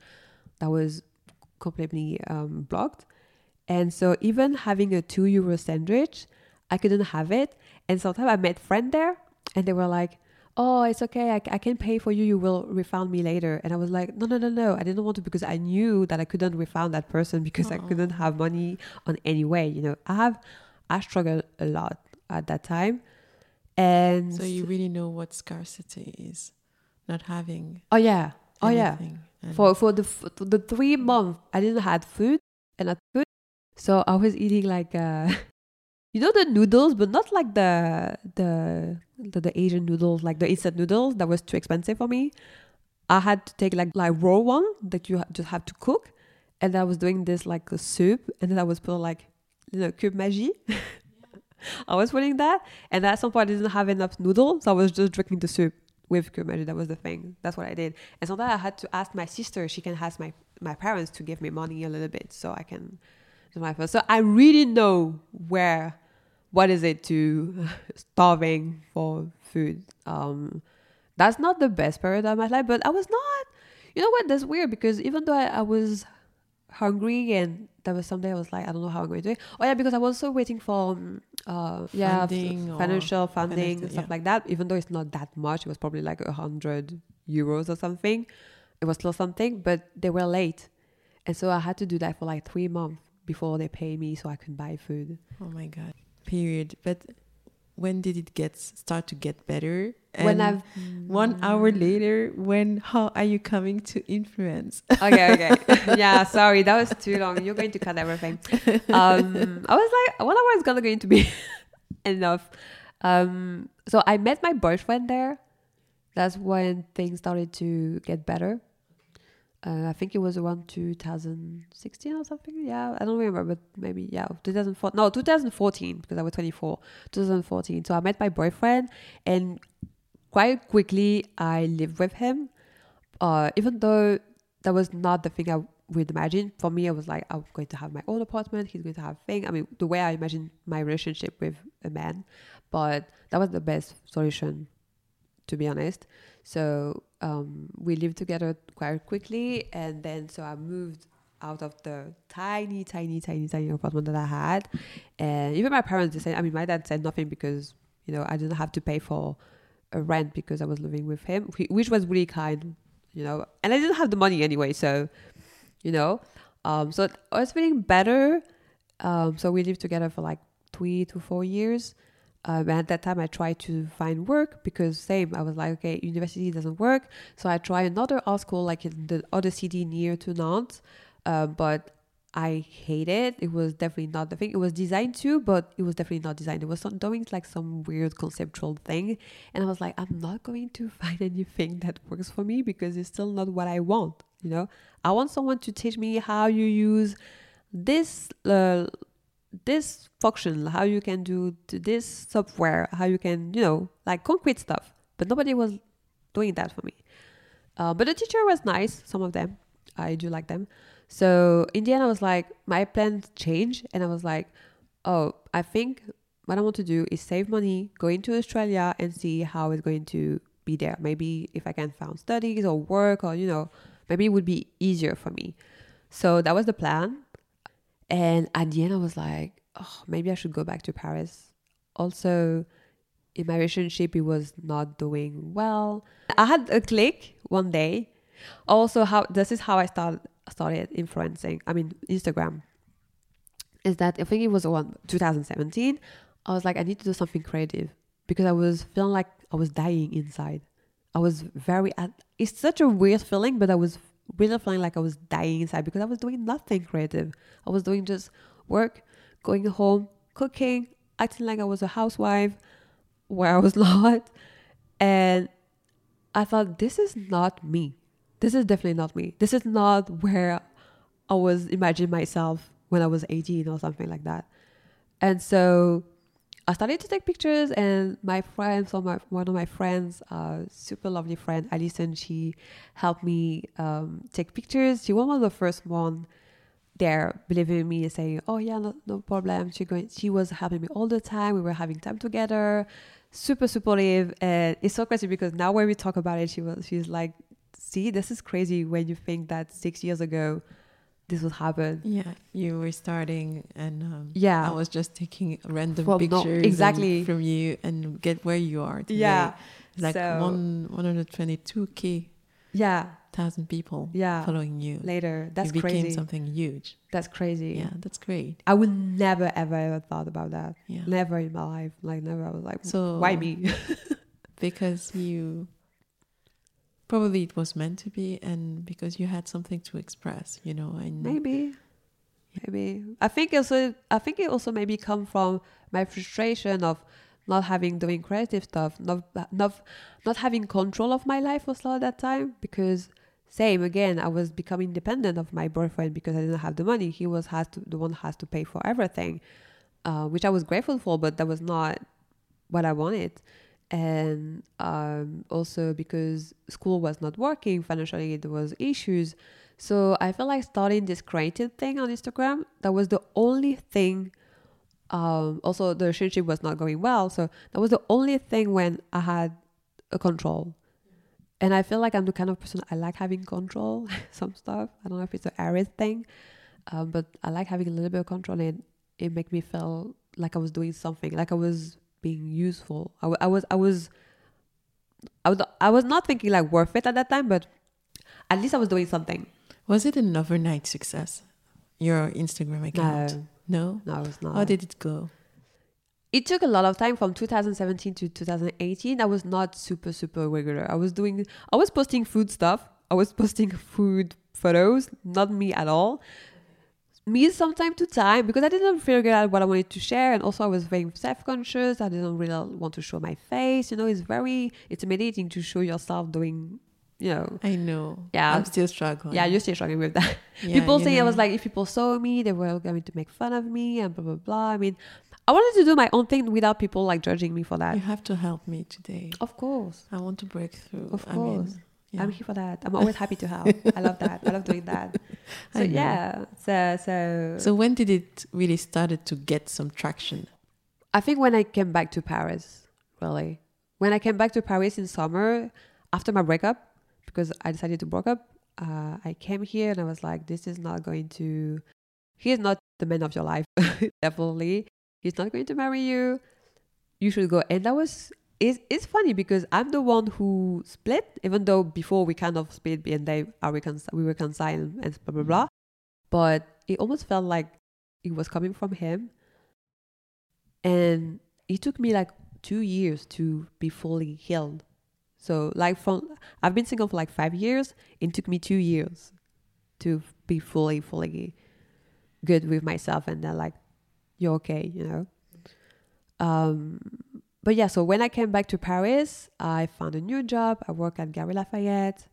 that was completely um, blocked. And so even having a two euro sandwich, I couldn't have it. And sometimes I met friends there, and they were like, "Oh, it's okay. I, I can pay for you. You will refund me later." And I was like, "No, no, no, no. I didn't want to because I knew that I couldn't refund that person because I couldn't have money on any way. You know, I have I struggle a lot at that time, and So you really know what scarcity is, not having. oh yeah, oh yeah. For for the f- the three months I didn't had food and not food, so I was eating like uh, you know the noodles, but not like the the the, the Asian noodles, like the instant noodles that was too expensive for me. I had to take like like raw one that you just have to cook, and I was doing this like a soup, and then I was putting like you know cube Maggi. I was putting that, and at some point I didn't have enough noodles, so I was just drinking the soup with Kermage. That was the thing. That's what I did. And sometimes I had to ask my sister. She can ask my my parents to give me money a little bit so I can do my first. So I really know where what is it to starving for food. Um, that's not the best period of my life, but I was not. You know what? That's weird because even though I, I was hungry and there was someday I was like, I don't know how I'm going to do it. Oh yeah, because I was also waiting for um, uh yeah Funding financial funding financial- stuff yeah. like that. Even though it's not that much, it was probably like a hundred euros or something. It was still something, but they were late, and so I had to do that for like three months before they pay me so I could buy food. Oh my god. Period. But when did it get start to get better? when I've one hour later, when how are you coming to influence? okay, okay. yeah, sorry, that was too long. You're going to cut everything. Um, I was like, one hour is gonna going to be enough. Um, so I met my boyfriend there. That's when things started to get better. Uh, I think it was around 2016 or something. Yeah, I don't remember, but maybe yeah, 2004. No, 2014 because I was 24. 2014. So I met my boyfriend, and quite quickly I lived with him. Uh, even though that was not the thing I would imagine. For me, I was like, I'm going to have my own apartment. He's going to have thing. I mean, the way I imagine my relationship with a man, but that was the best solution, to be honest. So um, we lived together quite quickly, and then so I moved out of the tiny, tiny, tiny, tiny apartment that I had, and even my parents they said. I mean, my dad said nothing because you know I didn't have to pay for a rent because I was living with him, which was really kind, you know. And I didn't have the money anyway, so you know. Um, so I was feeling better. Um, so we lived together for like three to four years. Um, at that time, I tried to find work because same, I was like, okay, university doesn't work. So I tried another art school like in the other city near to Nantes. Uh, but I hate it. It was definitely not the thing. It was designed too, but it was definitely not designed. It was some, doing like some weird conceptual thing. And I was like, I'm not going to find anything that works for me because it's still not what I want. You know, I want someone to teach me how you use this uh, this function, how you can do this software, how you can, you know, like concrete stuff. But nobody was doing that for me. Uh, but the teacher was nice, some of them. I do like them. So in the end, I was like, my plans changed. And I was like, oh, I think what I want to do is save money, go into Australia and see how it's going to be there. Maybe if I can find studies or work or, you know, maybe it would be easier for me. So that was the plan. And at the end, I was like, oh, maybe I should go back to Paris. Also, in my relationship, it was not doing well. I had a click one day. Also, how this is how I started started influencing. I mean, Instagram. Is that I think it was around 2017. I was like, I need to do something creative because I was feeling like I was dying inside. I was very. It's such a weird feeling, but I was really feeling like I was dying inside because I was doing nothing creative. I was doing just work, going home, cooking, acting like I was a housewife, where I was not. And I thought, this is not me. This is definitely not me. This is not where I was imagining myself when I was 18 or something like that. And so I started to take pictures, and my friends, my, one of my friends, uh, super lovely friend, Alison, she helped me um, take pictures. She was one of the first one there believing in me and saying, "Oh yeah, no, no problem." She going, she was helping me all the time. We were having time together, super supportive, and it's so crazy because now when we talk about it, she was she's like, "See, this is crazy when you think that six years ago." This would happen. Yeah, you were starting, and um, Yeah. I was just taking random From pictures exactly. from you and get where you are. Today. Yeah. like So- one one hundred twenty two k Yeah. thousand people Yeah. following you. Later, that's you became something huge. That's crazy. Yeah, that's great. I would never, ever, ever thought about that. Yeah. Never in my life. Like never. I was like, So why me? because you probably it was meant to be, and because you had something to express, you know, and maybe, maybe. I think also. I think it also maybe come from my frustration of not having doing creative stuff, not not not having control of my life also at that time because. Same again. I was becoming dependent of my boyfriend because I didn't have the money. He was has to the one has to pay for everything, uh, which I was grateful for, but that was not what I wanted. And um, also because school was not working financially, there was issues. So I felt like starting this creative thing on Instagram. That was the only thing. Um, also, the relationship was not going well, so that was the only thing when I had a control. And I feel like I'm the kind of person I like having control. some stuff. I don't know if it's an Aries thing, um, but I like having a little bit of control, and it make me feel like I was doing something, like I was being useful. I, w- I was I was I was I was not thinking like worth it at that time, but at least I was doing something. Was it an overnight success? Your Instagram account? No. No, it was not. How did it go? it took a lot of time from 2017 to 2018 i was not super super regular i was doing i was posting food stuff i was posting food photos not me at all me some time to time because i didn't figure out what i wanted to share and also i was very self-conscious i didn't really want to show my face you know it's very intimidating to show yourself doing you know I know. Yeah. I'm still struggling. yeah you're still struggling with that Yeah, people you say I was like, if people saw me, they were going to make fun of me and blah blah blah. I mean, I wanted to do my own thing without people like judging me for that. You have to help me today. Of course, I want to break through. Of I mean, course. Yeah. I'm here for that. I'm always happy to help. I love that. I love doing that. So yeah, so so So when did it really started to get some traction? I think when I came back to Paris, really, when I came back to Paris in summer after my breakup, because I decided to break up, uh, I came here and I was like, this is not going to. He's not the man of your life, definitely. He's not going to marry you. You should go. And that was. It's, it's funny because I'm the one who split, even though before we kind of split and they are reconciled, we reconciled and blah blah blah. But it almost felt like it was coming from him. And it took me like two years to be fully healed. So like from i've been single for like five years. It took me two years to be fully fully good with myself and then like you're okay you know? Um but yeah so when i came back to paris i found a new job i work at Galeries Lafayette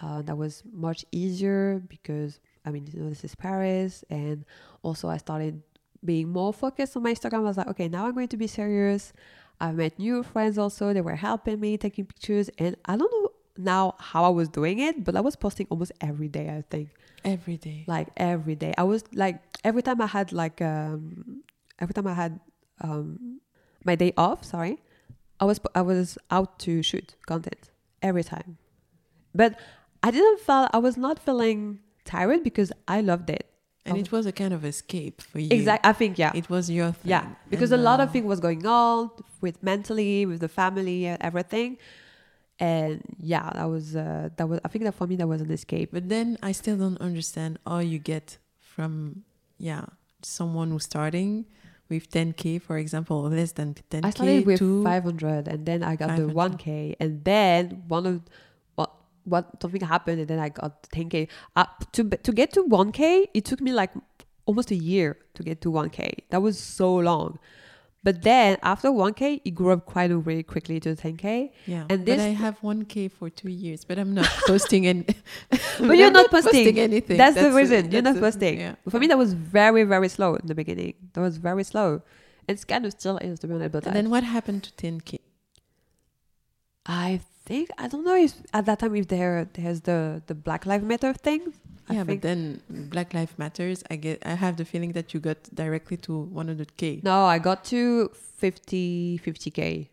uh, that was much easier because i mean you know this is paris and also i started being more focused on my Instagram. I was like, okay, now I'm going to be serious. I've met new friends also. They were helping me taking pictures. And I don't know now how I was doing it, but I was posting almost every day, I think. Every day. Like every day. I was like, every time I had like, um, every time I had um, my day off, sorry, I was, I was out to shoot content every time. But I didn't feel, I was not feeling tired because I loved it. And it was a kind of escape for you. Exactly. I think, yeah. It was your thing. Yeah, because And, a lot of uh, things was going on with mentally, with the family, and everything. And yeah, that was uh, that was. I think that for me that was an escape. But then I still don't understand how you get from yeah someone who's starting with 10k, for example, less than 10k I started with 500, and then I got the 1k, and then one of what what something happened, and then I got 10k. Uh, to to get to 1k, it took me like almost a year to get to 1k. That was so long. But then after 1k, it grew up quite really quickly to 10k. yeah. and this, but I have 1k for two years, but I'm not posting any. But you're not posting. anything. That's, the a- reason you're not a- posting. Yeah. For me, that was very, very slow in the beginning. That was very slow. It's kind of still is to be honest, but And I, then what happened to 10k? I think I don't know if at that time if there there's the the Black Lives Matter thing. Yeah, but then Black Lives Matters. I get. I have the feeling that you got directly to 100k. no, I got to 50 50k.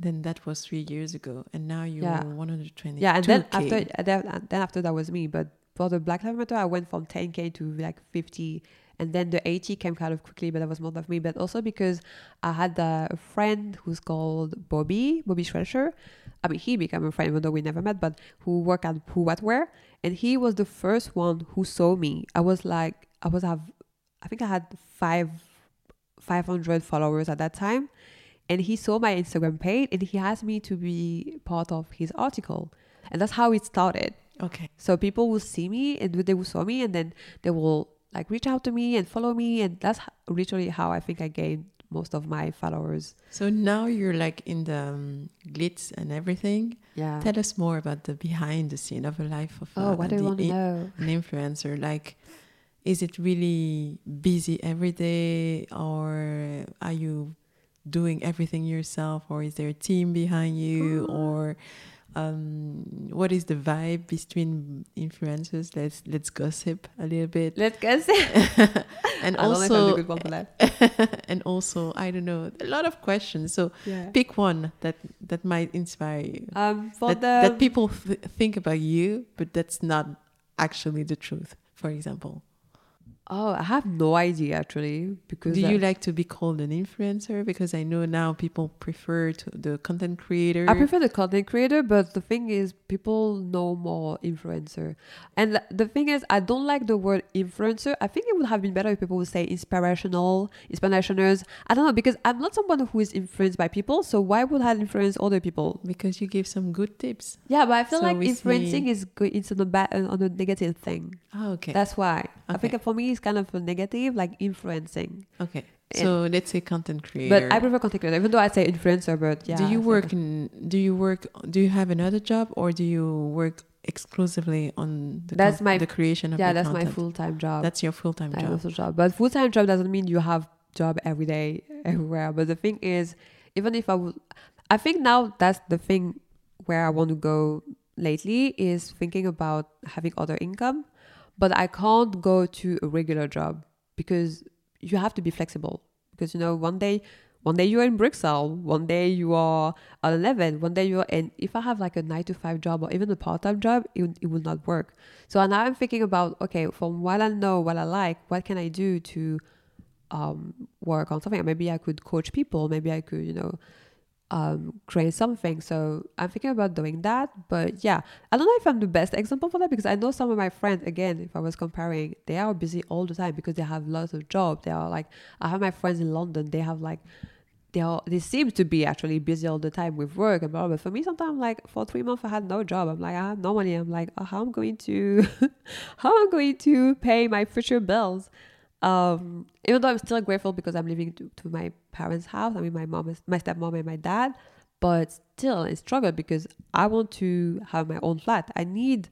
Then that was three years ago, and now you're Yeah. 120. Yeah, and then after then after that was me. But for the Black Lives Matter, I went from 10k to like 50, and then the 80 came kind of quickly, but that was more of me. But also because I had a friend who's called Bobby, Bobby Schrescher. I mean, he became a friend, even though we never met, but who worked at Who What Wear, and he was the first one who saw me. I was like, I was have, I think I had five, 500 followers at that time. And he saw my Instagram page and he asked me to be part of his article. And that's how it started. Okay. So people will see me and they will saw me and then they will like reach out to me and follow me. And that's literally how I think I gained most of my followers. So now you're like in the um, glitz and everything. Yeah. Tell us more about the behind the scene of a life of oh, uh, what do you the want to know? an influencer. Like, is it really busy every day, or are you doing everything yourself, or is there a team behind you, Mm. or um, what is the vibe between influencers? Let's let's gossip a little bit. Let's gossip. and I don't know if I'm also a good one for that. and also I don't know a lot of questions. So Yeah. pick one that that might inspire you. Um, for That, the that people th- think about you, but that's not actually the truth. For example, oh, I have no idea actually because do I- you like to be called an influencer? Because I know now people prefer to the content creator. I prefer the content creator, but the thing is, people know more influencer. And the thing is, I don't like the word influencer. I think it would have been better if people would say inspirational, inspirationers. I don't know because I'm not someone who is influenced by people. So why would I influence other people? because you give some good tips. Yeah, but I feel So like influencing see- is good. It's on a bad, on a negative thing. Oh, okay. That's why I think for me it's kind of a negative, like influencing. okay. and- So let's say content creator. But I prefer content creator, even though I say influencer. But yeah, do you work in? Do you work? Do you have another job, or do you work exclusively on the That's my- the creation of Yeah, that's my full time job. That's your full time I job. also job. But full time job doesn't mean you have job every day everywhere. But the thing is, even if I would, I think now that's the thing where I want to go lately is thinking about having other income. But I can't go to a regular job because you have to be flexible. Because you know, one day, one day you are in Bruxelles, one day you are at an event, one day you are. And if I have like a nine to five job or even a part time job, it, it will not work. So now I'm thinking about okay, from what I know, what I like, what can I do to um, work on something? Maybe I could coach people. Maybe I could, you know, um, create something. So I'm thinking about doing that. But yeah, I don't know if I'm the best example for that because I know some of my friends. Again, if I was comparing, they are busy all the time because they have lots of jobs. They are like, I have my friends in London. They have like they are they seem to be actually busy all the time with work and blah blah. But for me, sometimes like for three months I had no job. I'm like I have no money. I'm like oh, how I'm going to how I'm I going to pay my future bills? Um, even though I'm still grateful because I'm living to, to my parents' house. I mean my mom is my stepmom and my dad. But still, it's struggle because I want to have my own flat. I need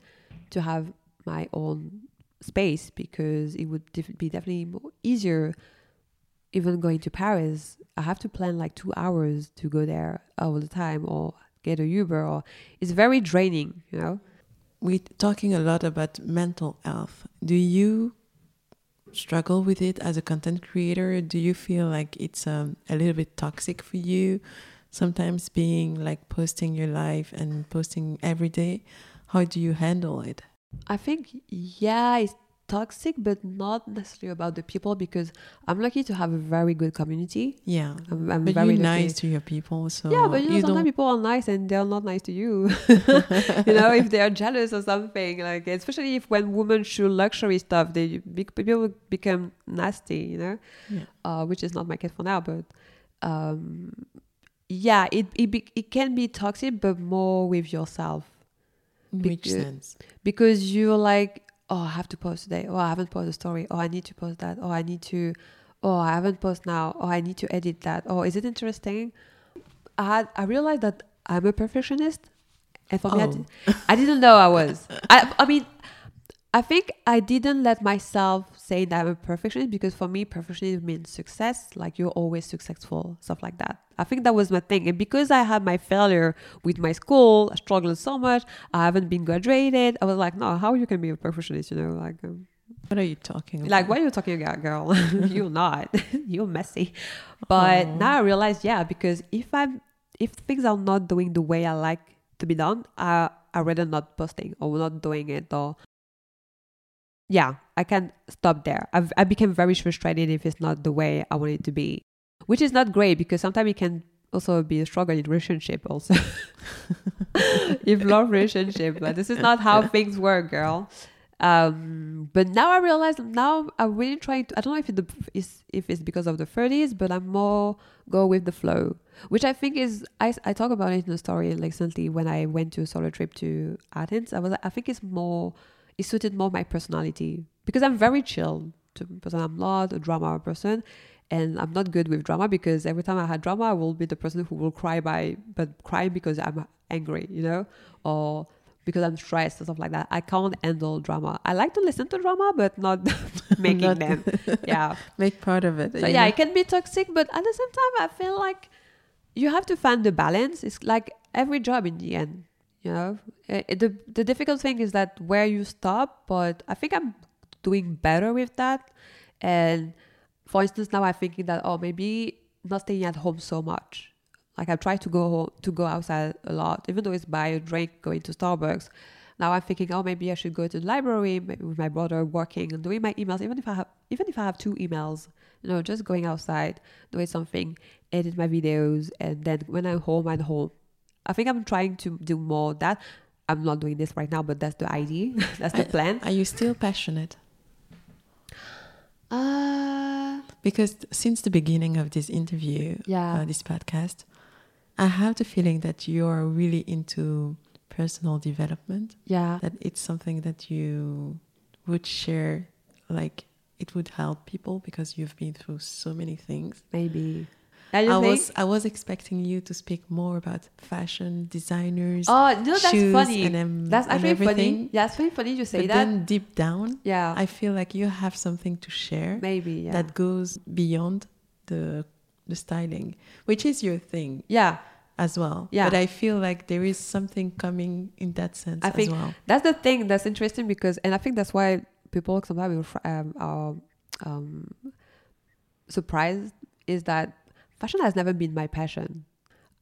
to have my own space because it would def- be definitely more easier even going to Paris, I have to plan like two hours to go there all the time or get a Uber or it's very draining, you know? We're talking a lot about mental health. Do you struggle with it as a content creator? Do you feel like it's um, a little bit toxic for you? Sometimes being like posting your life and posting every day. How do you handle it? I think, yeah, it's toxic, but not necessarily about the people because I'm lucky to have a very good community. Yeah. I'm, I'm But very you're nice to your people, so yeah, but you know, sometimes people are nice and they're not nice to you. you know, if they are jealous or something, like especially if when women show luxury stuff, they people become nasty. You know, Yeah. uh, which is not my case for now, but um, yeah, it it be, it can be toxic, but more with yourself which sense? because you're like, oh, I have to post today. Oh, I haven't posted a story. Oh, I need to post that. Oh, I need to. Oh, I haven't posted now. Oh, I need to edit that. Oh, is it interesting? I had, I realized that I'm a perfectionist, and for me, I, Oh. did, I didn't know I was. I I mean, I think I didn't let myself say that I'm a perfectionist because for me, perfectionism means success. Like you're always successful, stuff like that. I think that was my thing. And because I had my failure with my school, I struggled so much. I haven't been graduated. I was like, no, how you can be a perfectionist? You know, like, um, What are you talking about? like what are you talking about, girl? you're not. you're messy. But Aw. now I realize, yeah, because if I'm, if things are not doing the way I like to be done, I I rather not posting or not doing it or yeah, I can't stop there. I've, I became very frustrated if it's not the way I want it to be, which is not great because sometimes it can also be a struggle in relationship also. if love relationship, but this is not how things work, girl. Um, but now I realize now I'm really trying to. I don't know if it is if it's because of the 30s, but I'm more go with the flow, which I think is. I I talk about it in a story recently when I went to a solo trip to Athens. I was I think it's more it suited more my personality because I'm very chill to person. I'm not a drama person, and I'm not good with drama because every time I had drama, I will be the person who will cry by but crying because I'm angry, you know, or because I'm stressed and stuff like that. I can't handle drama. I like to listen to drama, but not making Not- them. Yeah. Make part of it. So yeah, know? it can be toxic, but at the same time, I feel like you have to find the balance. It's like every job in the end, you know. Eh, eh, the the difficult thing is that where you stop, but I think I'm doing better with that. And for instance, now I'm thinking that oh, maybe not staying at home so much. Like I try to go home, to go outside a lot, even though it's buy a drink, going to Starbucks. Now I'm thinking, oh, maybe I should go to the library maybe with my brother, working and doing my emails. Even if I have, even if I have two emails, you know, just going outside, doing something, edit my videos, and then when I'm home, I'm home. I think I'm trying to do more of that. I'm not doing this right now, but that's the idea. that's the plan. Are you still passionate? Uh, Because since the beginning of this interview, Yeah. uh, this podcast, I have the feeling that you are really into personal development. yeah, That it's something that you would share, like it would help people because you've been through so many things. maybe. I think? was I was expecting you to speak more about fashion designers. Oh no, that's shoes funny. and, um, that's actually funny. Yeah, it's really funny you say but that. then deep down, yeah, I feel like you have something to share maybe. Yeah. that goes beyond the the styling, which is your thing yeah, as well. Yeah. But I feel like there is something coming in that sense I as think well. that's the thing that's interesting because, and I think that's why people sometimes um, are um, surprised is that fashion has never been my passion.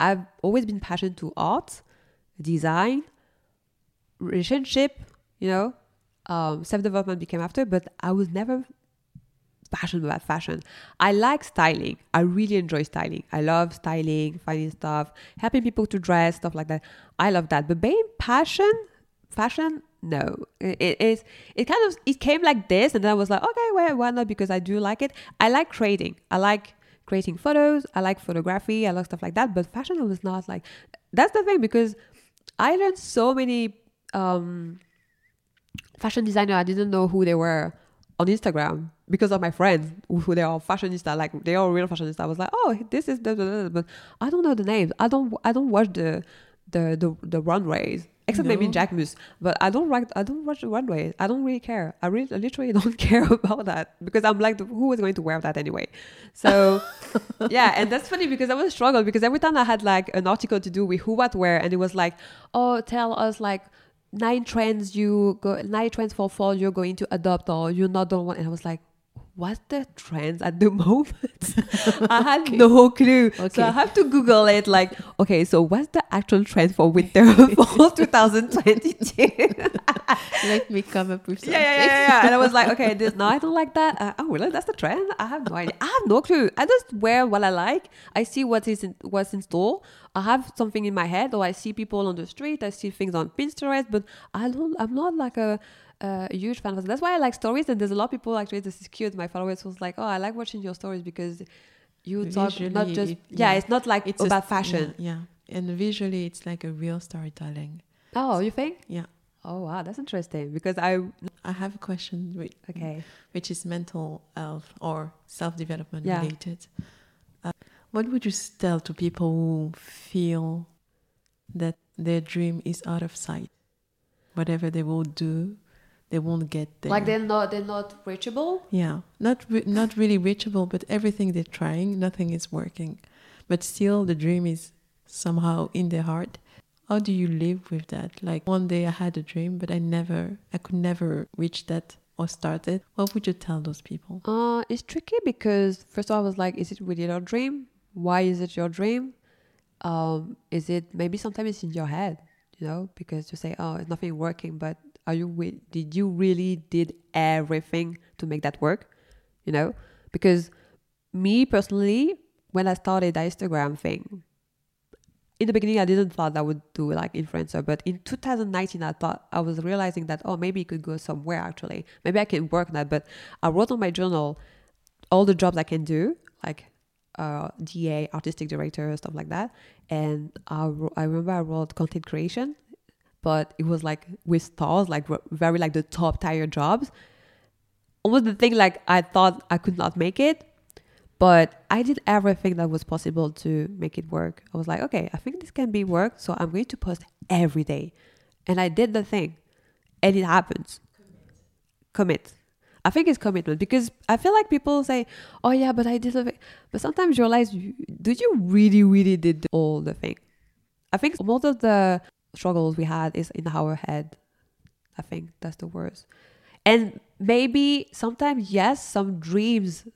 I've always been passionate to art, design, relationship, you know, um, self development became after, but I was never passionate about fashion. I like styling. I really enjoy styling. I love styling, finding stuff, helping people to dress, stuff like that. I love that. But being passion, fashion, no. It it is. It kind of it came like this, and then I was like, okay, well, why not? Because I do like it. I like creating. I like creating photos. I like photography. I like stuff like that. But fashion, I was not like. That's the thing because I learned so many um, fashion designer. I didn't know who they were on Instagram because of my friends who they are fashionista, like they are real fashionista. I was like, oh, this is the, the, the- but I don't know the names. I don't I don't watch the the the, the runways except maybe Jack Jacquemus, but I don't like I don't watch the runways. I don't really care. I really I literally don't care about that because I'm like, who is going to wear that anyway? So yeah, and that's funny because I was struggle because every time I had like an article to do with who what wear, and it was like, oh, tell us like nine trends you go nine trends for fall you're going to adopt or you're not don't want and I was like what's the trends at the moment I had no clue Okay. so I have to google it like okay so what's the actual trend for winter fall 2022 Let me come up with something. yeah, yeah, yeah, yeah. And I was like, okay, this, no, I don't like that. Uh, oh, really? That's the trend? I have no idea. I have no clue. I just wear what I like. I see what is in, what's in store. I have something in my head, or I see people on the street. I see things on Pinterest, but I don't. I'm not like a, a huge fan of it. That's why I like stories. And there's a lot of people actually. This is cute. My followers was like, oh, I like watching your stories because you talk not just it- yeah, yeah. It's not like It's a- about fashion. Yeah, yeah. And visually, it's like a real storytelling. Oh, you think? Yeah. Oh wow, that's interesting because I I have a question which, okay. which is mental health or self development Yeah. related. Uh, what would you tell to people who feel that their dream is out of sight? Whatever they will do, they won't get there. Like they're not they're not reachable. Yeah, not re- not really reachable, but everything they're trying, nothing is working. But still, the dream is somehow in their heart. How do you live with that? Like one day I had a dream, but I never, I could never reach that or start it. What would you tell those people? Uh, it's tricky because first of all, I was like, is it really your dream? Why is it your dream? Um, is it maybe sometimes it's in your head, you know, because you say, oh, it's nothing working, but are you? Did you really did everything to make that work? You know, because me personally, when I started the Instagram thing, in the beginning I didn't thought I would do like influencer, but in 2019 I thought I was realizing that oh maybe it could go somewhere actually. Maybe I can work that. But I wrote on my journal all the jobs I can do, like uh, DA, artistic director, stuff like that. And I, I remember I wrote content creation, but it was like with stars, like very like the top tier jobs. Almost the thing like I thought I could not make it, but I did everything that was possible to make it work. I was like, okay, I think this can be work, so I'm going to post every day. and I did the thing, and it happens. Commit. I think it's commitment because I feel like people say, "Oh yeah, but I did the but sometimes you realize, did you really, really did all the thing? I think most of the struggles we had is in our head. I think that's the worst. And maybe sometimes, yes, some dreams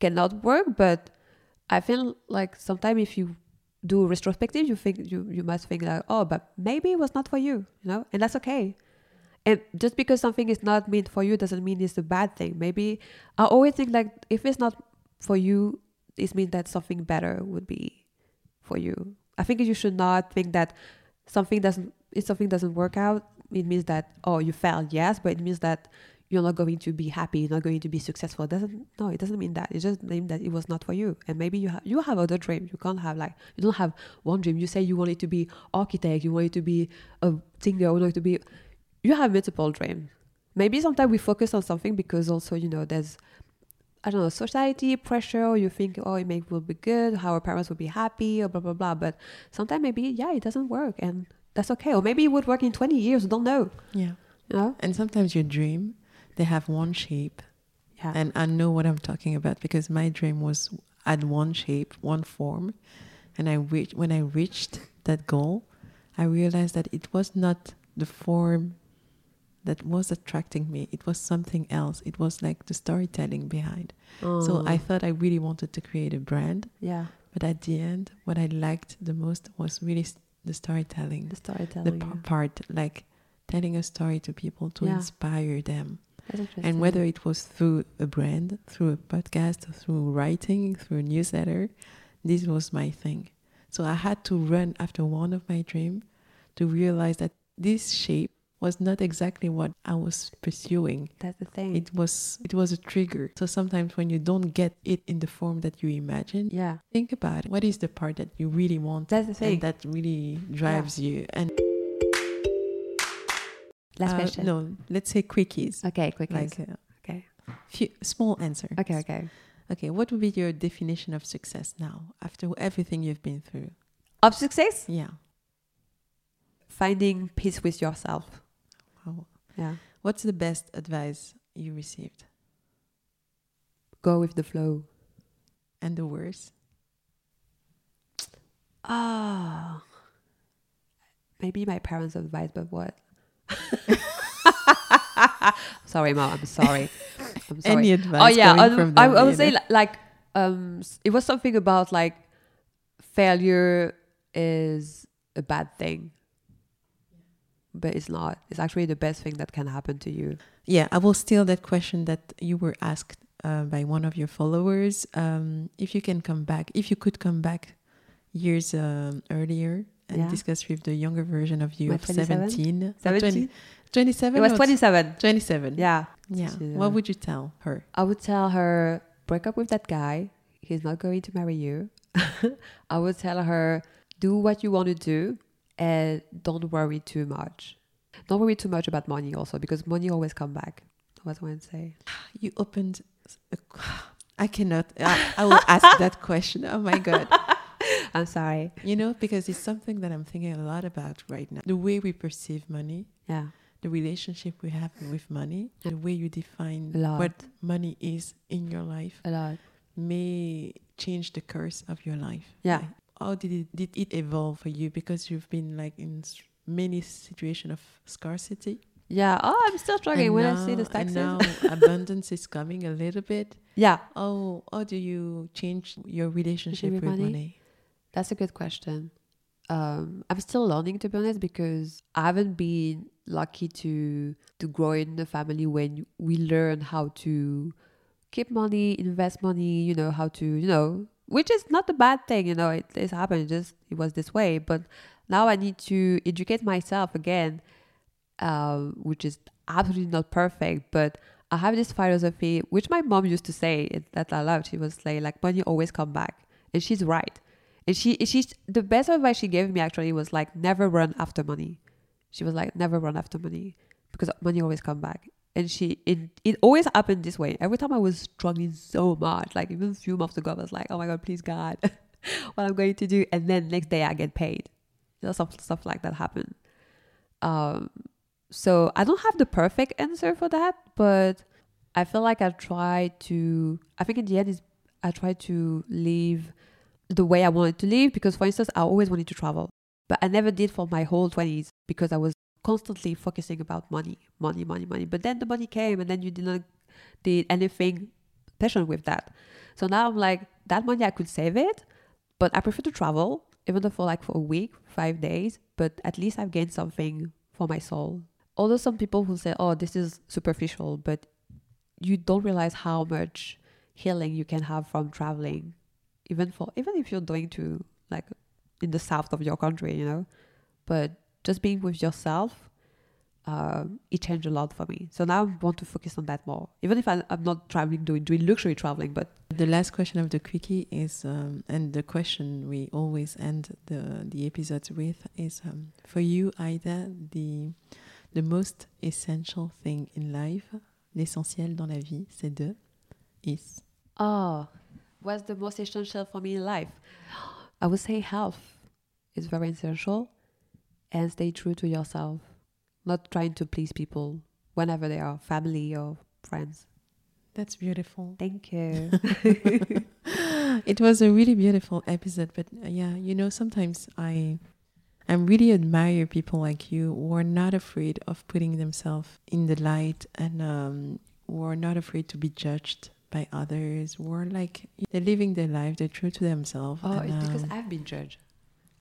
cannot work, but I feel like sometimes if you do retrospective, you think you, you must think like, oh, but maybe it was not for you, you know, and that's okay. And just because something is not meant for you doesn't mean it's a bad thing. Maybe I always think like if it's not for you, it means that something better would be for you. I think you should not think that something doesn't if something doesn't work out, it means that oh you failed, yes, but it means that you're not going to be happy, you're not going to be successful. It doesn't no, it doesn't mean that. It just means that it was not for you. And maybe you have you have other dreams. You can't have like you don't have one dream. You say you wanted to be architect, you wanted to be a singer, you wanted to be you have multiple dreams. Maybe sometimes we focus on something because also, you know, there's I don't know, society pressure, you think, oh, it may will be good, how our parents will be happy, or blah blah blah. But sometimes maybe, yeah, it doesn't work and that's okay. Or maybe it would work in twenty years, don't know. Yeah. You know? And sometimes your dream, they have one shape. Yeah. And I know what I'm talking about because my dream was had one shape, one form. And I when I reached that goal, I realized that it was not the form that was attracting me. It was something else. It was like the storytelling behind. So I Oh, thought I really wanted to create a brand. yeah, But at the end, what I liked the most was really the storytelling, the the storytelling. p- yeah. part, like telling a story to people to Yeah. inspire them. And whether it was through a brand, through a podcast, through writing, through a newsletter, this was my thing. So I had to run after one of my dreams to realize that this shape was not exactly what I was pursuing. that's the thing. It was it was a trigger. So sometimes when you don't get it in the form that you imagine, yeah, think about it. What is the part that you really want that's the thing. that really drives you? And Last uh, question. No, let's say quickies. Okay, quickies. Like uh, Okay. few small answer. Okay, okay. Okay, what would be your definition of success now after everything you've been through? Of success, Yeah. finding peace with yourself. Wow. Yeah. What's the best advice you received? Go with the flow. And the worst? Ah. Maybe my parents' advice, but what? sorry, mom. I'm sorry. I'm sorry. Any advice? oh yeah, um, I, I would say like um, it was something about like failure is a bad thing, but it's not. It's actually the best thing that can happen to you. Yeah, I will steal that question that you were asked uh, by one of your followers. Um, if you can come back, if you could come back years um, earlier and Yeah. discuss with the younger version of you My of 27? 17, 17? 20 27? It was or 27. 27. Yeah. Yeah. She's, What uh, would you tell her? I would tell her break up with that guy. He's not going to marry you. I would tell her do what you want to do and don't worry too much. Don't worry too much about money also because money always come back. What I want to say. You opened. A, I cannot. I, I will ask that question. Oh my God. I'm sorry. You know, because it's something that I'm thinking a lot about right now. The way we perceive money, Yeah. the relationship we have with money, the way you define what money is in your life A lot. may change the course of your life. Yeah. How did it, did it evolve for you? Because you've been like in many situations of scarcity. Yeah. Oh, I'm still struggling and when now, I see the and taxes. now abundance is coming a little bit. yeah. Oh, how do you change your relationship with money? money? That's a good question. Um, I'm still learning to be honest because I haven't been lucky to to grow in a family when we learn how to keep money, invest money, you know, how to, you know, which is not a bad thing, you know, it, it's happened, just it was this way. But now I need to educate myself again, um, which is absolutely not perfect, but I have this philosophy, which my mom used to say that I loved. She was saying like money always come back, and she's right. And she, she's the best advice she gave me actually was like never run after money. She was like never run after money because money always come back. And she, it, it always happened this way. Every time I was struggling so much, like even a few months ago, I was like, oh my god, please God, what I'm going to do. And then next day I get paid. You know, stuff stuff like that happened. Um, so I don't have the perfect answer for that, but I feel like I try to. I think in the end is I try to live the way I wanted to live because, for instance, I always wanted to travel, but I never did for my whole twenties because I was constantly focusing about money, money, money, money. But then the money came, and then you didn't did anything passionate with that. So now I'm like that money I could save it, but I prefer to travel even though for like for a week, five days. But at least I've gained something for my soul. Although some people will say, "Oh, this is superficial," but you don't realize how much healing you can have from traveling, even for even if you're going to like in the south of your country, you know. But just being with yourself, um, it changed a lot for me. So now I want to focus on that more, even if I, am not traveling doing doing luxury traveling. But the last question of the quickie is, um, and the question we always end the the episodes with is, um, for you, Aida, the the most essential thing in life, l'essentiel dans la vie, c'est de is. Oh, what's the most essential for me in life? I would say health is very essential, and stay true to yourself not trying to please people whenever they are family or friends. That's beautiful. Thank you. it was a really beautiful episode, but uh, yeah, you know, sometimes I I really admire people like you who are not afraid of putting themselves in the light and um, who are not afraid to be judged by others, who are like they're living their life, they're true to themselves. Oh, and, it's because um, I've been judged.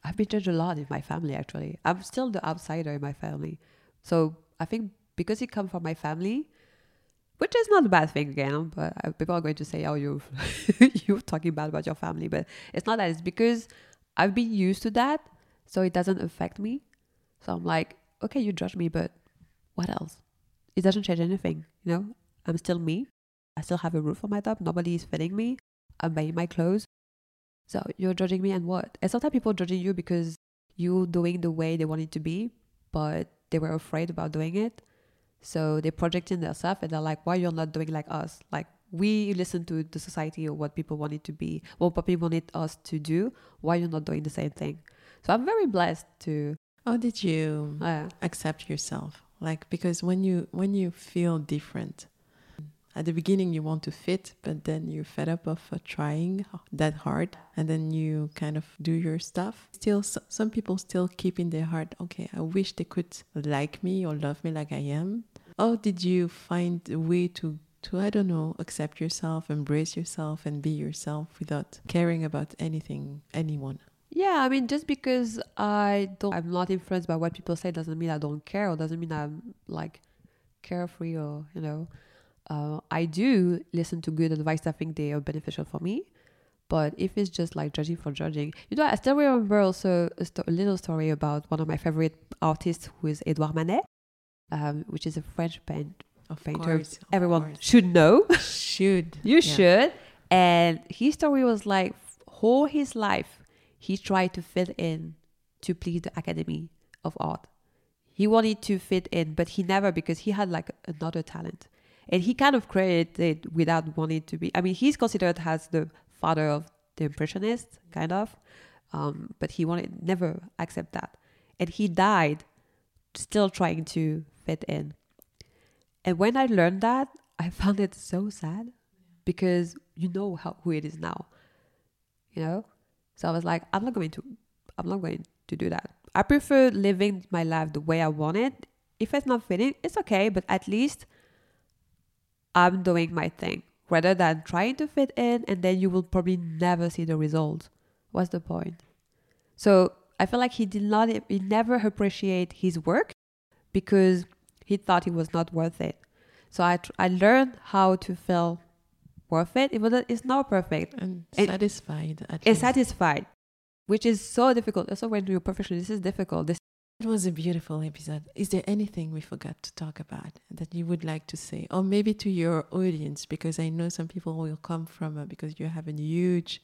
I've been judged a lot in my family. Actually, I'm still the outsider in my family. So I think because it comes from my family, which is not a bad thing again, but people are going to say, "Oh, you you're talking bad about your family," but it's not that. It's because I've been used to that, so it doesn't affect me. So I'm like, okay, you judge me, but what else? It doesn't change anything, you know. I'm still me. I still have a roof on my top. Nobody is feeding me. I'm buying my clothes. So you're judging me and what? And sometimes people judging you because you're doing the way they want it to be, but they were afraid about doing it. So they projecting themselves and they're like, why you're not doing like us? Like we listen to the society or what people want it to be, what people wanted us to do. Why you're not doing the same thing? So I'm very blessed to. How did you uh, accept yourself? Like because when you when you feel different, at the beginning you want to fit but then you're fed up of uh, trying that hard and then you kind of do your stuff. Still some people still keep in their heart okay i wish they could like me or love me like i am. How did you find a way to to i don't know accept yourself embrace yourself and be yourself without caring about anything anyone? Yeah, I mean, just because I don't, I'm not influenced by what people say doesn't mean I don't care, or doesn't mean I'm like carefree, or you know, uh, I do listen to good advice. I think they are beneficial for me. But if it's just like judging for judging, you know, I still remember also a, sto- a little story about one of my favorite artists, who is Edouard Manet, um, which is a French paint, of painter. Course, Everyone course. should know. should you yeah. should. And his story was like, all his life, he tried to fit in to please the Academy of Art. He wanted to fit in, but he never because he had like another talent and he kind of created it without wanting to be. I mean, he's considered as the father of the impressionists, kind of, um, but he wanted never accept that, and he died still trying to fit in. And when I learned that, I found it so sad because you know how who it is now, you know. So I was like, I'm not going to, I'm not going to do that. I prefer living my life the way I want it. If it's not fitting, it's okay, but at least I'm doing my thing rather than trying to fit in and then you will probably never see the results. What's the point? So I feel like he did not, he never appreciate his work because he thought it was not worth it. So I, I learned how to feel worth it, even though it's not perfect. And, and satisfied. and satisfied, which is so difficult. Also, when you're professional, this is difficult. This it was a beautiful episode. Is there anything we forgot to talk about that you would like to say? Or maybe to your audience, because I know some people will come from, uh, because you have a huge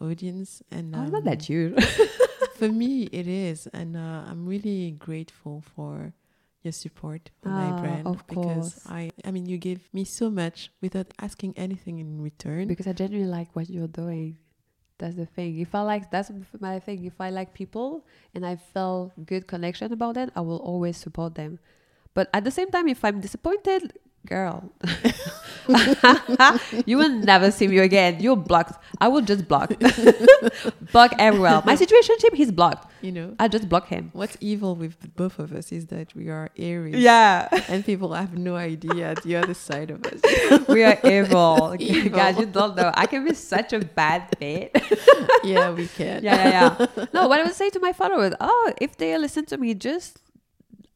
audience. and um, not that huge. for me, it is. And uh, I'm really grateful for your support for my ah, brand. Of because I, I mean, you give me so much without asking anything in return. Because I genuinely like what you're doing. That's the thing. If I like, that's my thing. If I like people and I feel good connection about them, I will always support them. But at the same time, if I'm disappointed, girl, you will never see me again. You're blocked. I will just block, block everywhere. My situation, situationship, he's blocked. You know, I just block him. what's evil with both of us is that we are Aries. Yeah, And people have no idea the other side of us. we are evil. Evil. Guys, you don't know. I can be such a bad bit. yeah, we can. yeah, yeah, yeah. No, what I would say to my followers, oh, if they listen to me, just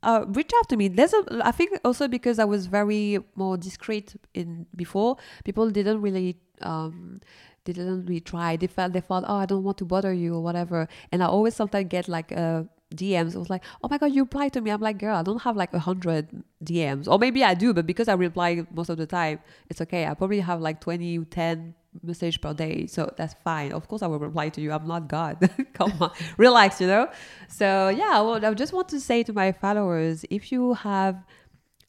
uh, reach out to me. There's a, I think also because I was very more discreet in before, people didn't really, um, they didn't really try. They felt, they thought, oh, I don't want to bother you or whatever. And I always sometimes get like, uh, DMs. I was like, oh my god, you reply to me. I'm like, girl, I don't have like a hundred DMs, or maybe I do, but because I reply most of the time, it's okay. I probably have like 20, 10 message per day, so that's fine. Of course, I will reply to you. I'm not God. Come on, relax, you know. So yeah, well, I just want to say to my followers, if you have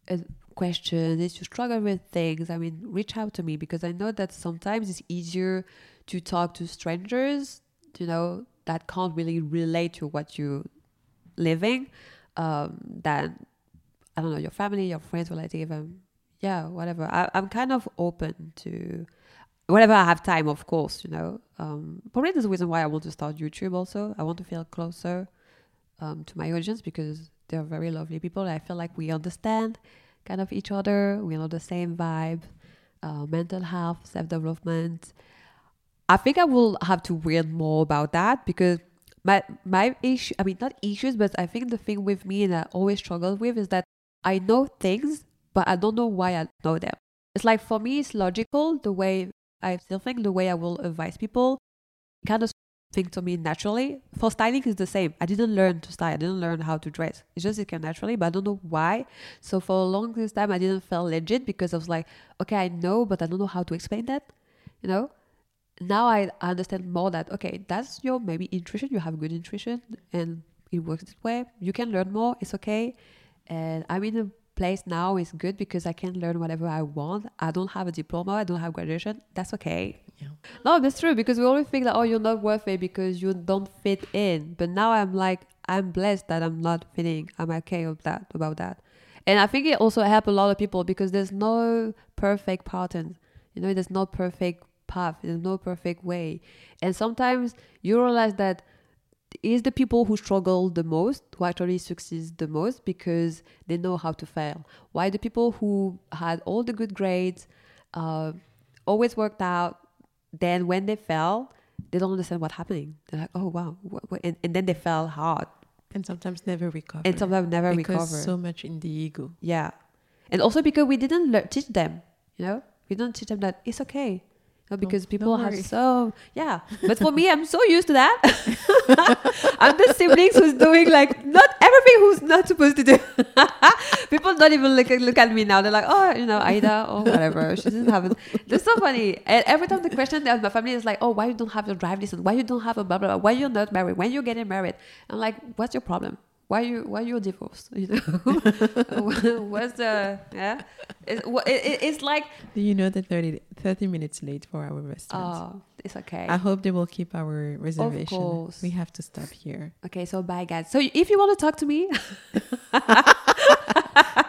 a question, if you struggle with things, I mean, reach out to me because I know that sometimes it's easier to talk to strangers, you know, that can't really relate to what you're living um, than I don't know your family, your friends, relative, um, yeah, whatever. I, I'm kind of open to whenever I have time, of course. You know, um, probably a reason why I want to start YouTube. Also, I want to feel closer um, to my audience because they're very lovely people. I feel like we understand kind of each other. We know the same vibe, uh, mental health, self development. I think I will have to read more about that because my my issue I mean not issues, but I think the thing with me and I always struggle with is that I know things, but I don't know why I know them. It's like for me it's logical the way I still think the way I will advise people kind of think to me naturally. For styling is the same. I didn't learn to style, I didn't learn how to dress. It's just it came naturally, but I don't know why. So for a long time I didn't feel legit because I was like, okay, I know, but I don't know how to explain that. You know? now I understand more that okay, that's your maybe intuition. You have good intuition, and it works this way. You can learn more. It's okay, and I'm in a place now. is good because I can learn whatever I want. I don't have a diploma. I don't have graduation. That's okay. Yeah. No, that's true because we always think that oh, you're not worth it because you don't fit in. But now I'm like, I'm blessed that I'm not fitting. I'm okay with that about that. And I think it also helped a lot of people because there's no perfect pattern. You know, there's no perfect path. There's no perfect way. And sometimes you realize that it's the people who struggle the most who actually succeed the most because they know how to fail. Why the people who had all the good grades, uh, always worked out, then when they fell, they don't understand what's happening. They're like, oh wow? And, and then they fell hard, And sometimes never recover. and sometimes never because recover. so much in the ego. Yeah. And also because we didn't teach them, you know? We don't teach them that it's okay. Know, because people don't have so, yeah. But for me, I'm so used to that. I'm the siblings who's doing like not everything who's not supposed to do. people don't even look at, look at me now. They're like, oh, you know, Aida or whatever. She doesn't have it. That's so funny. And every time the question of my family is like, oh, why you don't have your drive license? Why you don't have a blah, blah, blah? Why you're not married? When you're getting married? I'm like, what's your problem? Why you why you divorced? You know, what's the yeah? It's, it, it, it's like Do you know that 30, 30 minutes late for our restaurant? oh, it's okay. I hope they will keep our reservation. of course. We have to stop here. okay, so bye guys. So if you want to talk to me,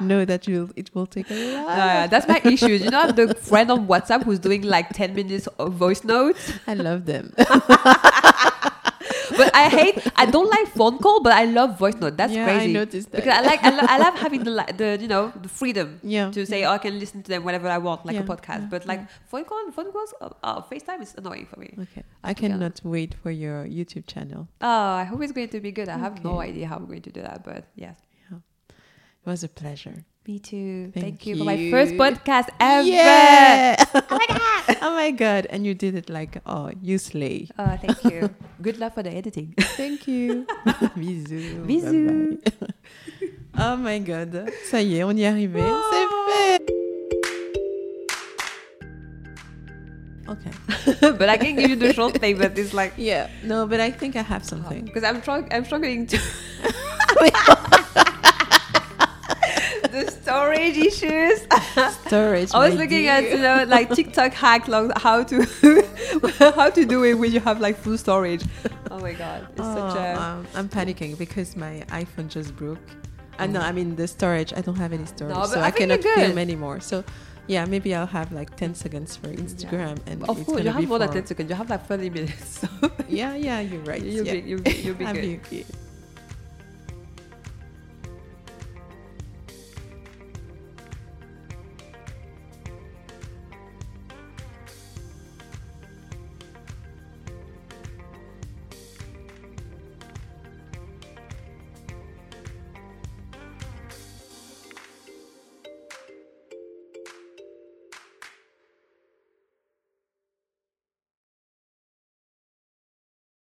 know that you'll, it will take a lot. uh, that's my issue. You know, the friend on WhatsApp who's doing like ten minutes of voice notes. I love them. But I hate. I don't like phone call, but I love voice note. That's yeah, crazy. I noticed that. because I like I, lo- I love having the li- the you know the freedom yeah. to say oh, I can listen to them whenever I want, like Yeah, a podcast. yeah, but like phone call, phone calls, uh, uh, FaceTime is annoying for me. Okay. I cannot wait for your YouTube channel. Oh, I hope it's going to be good. I have no idea how I'm going to do that, but yes. Yeah. It was a pleasure. Me too. Thank Thank, you. for my first podcast ever. Yeah! oh my god! oh my god! And you did it like oh, you slay. Oh, thank you. good luck for the editing. Thank you. Bisous. Bisous. Bye bye. oh my god. Ça y est, on y est arrivé. Oh. C'est fait. Okay. but I can give you the short thing, but it's like Yeah. No, but I think I have something. Oh, because I'm trying. I'm struggling to. The storage issues. Storage. I was looking dear. at you know like TikTok hack like how to how to do it when you have like full storage. Oh my god, it's such Oh, a um, I'm panicking because my iPhone just broke. I know. I mean the storage. I don't have any storage, No, so I I, cannot film anymore. So, yeah, maybe I'll have like 10 seconds for Instagram, and of course you have more than ten seconds. You have like thirty minutes. So Yeah, yeah, you're right. you'll yeah. be you'll be you'll be good. be okay.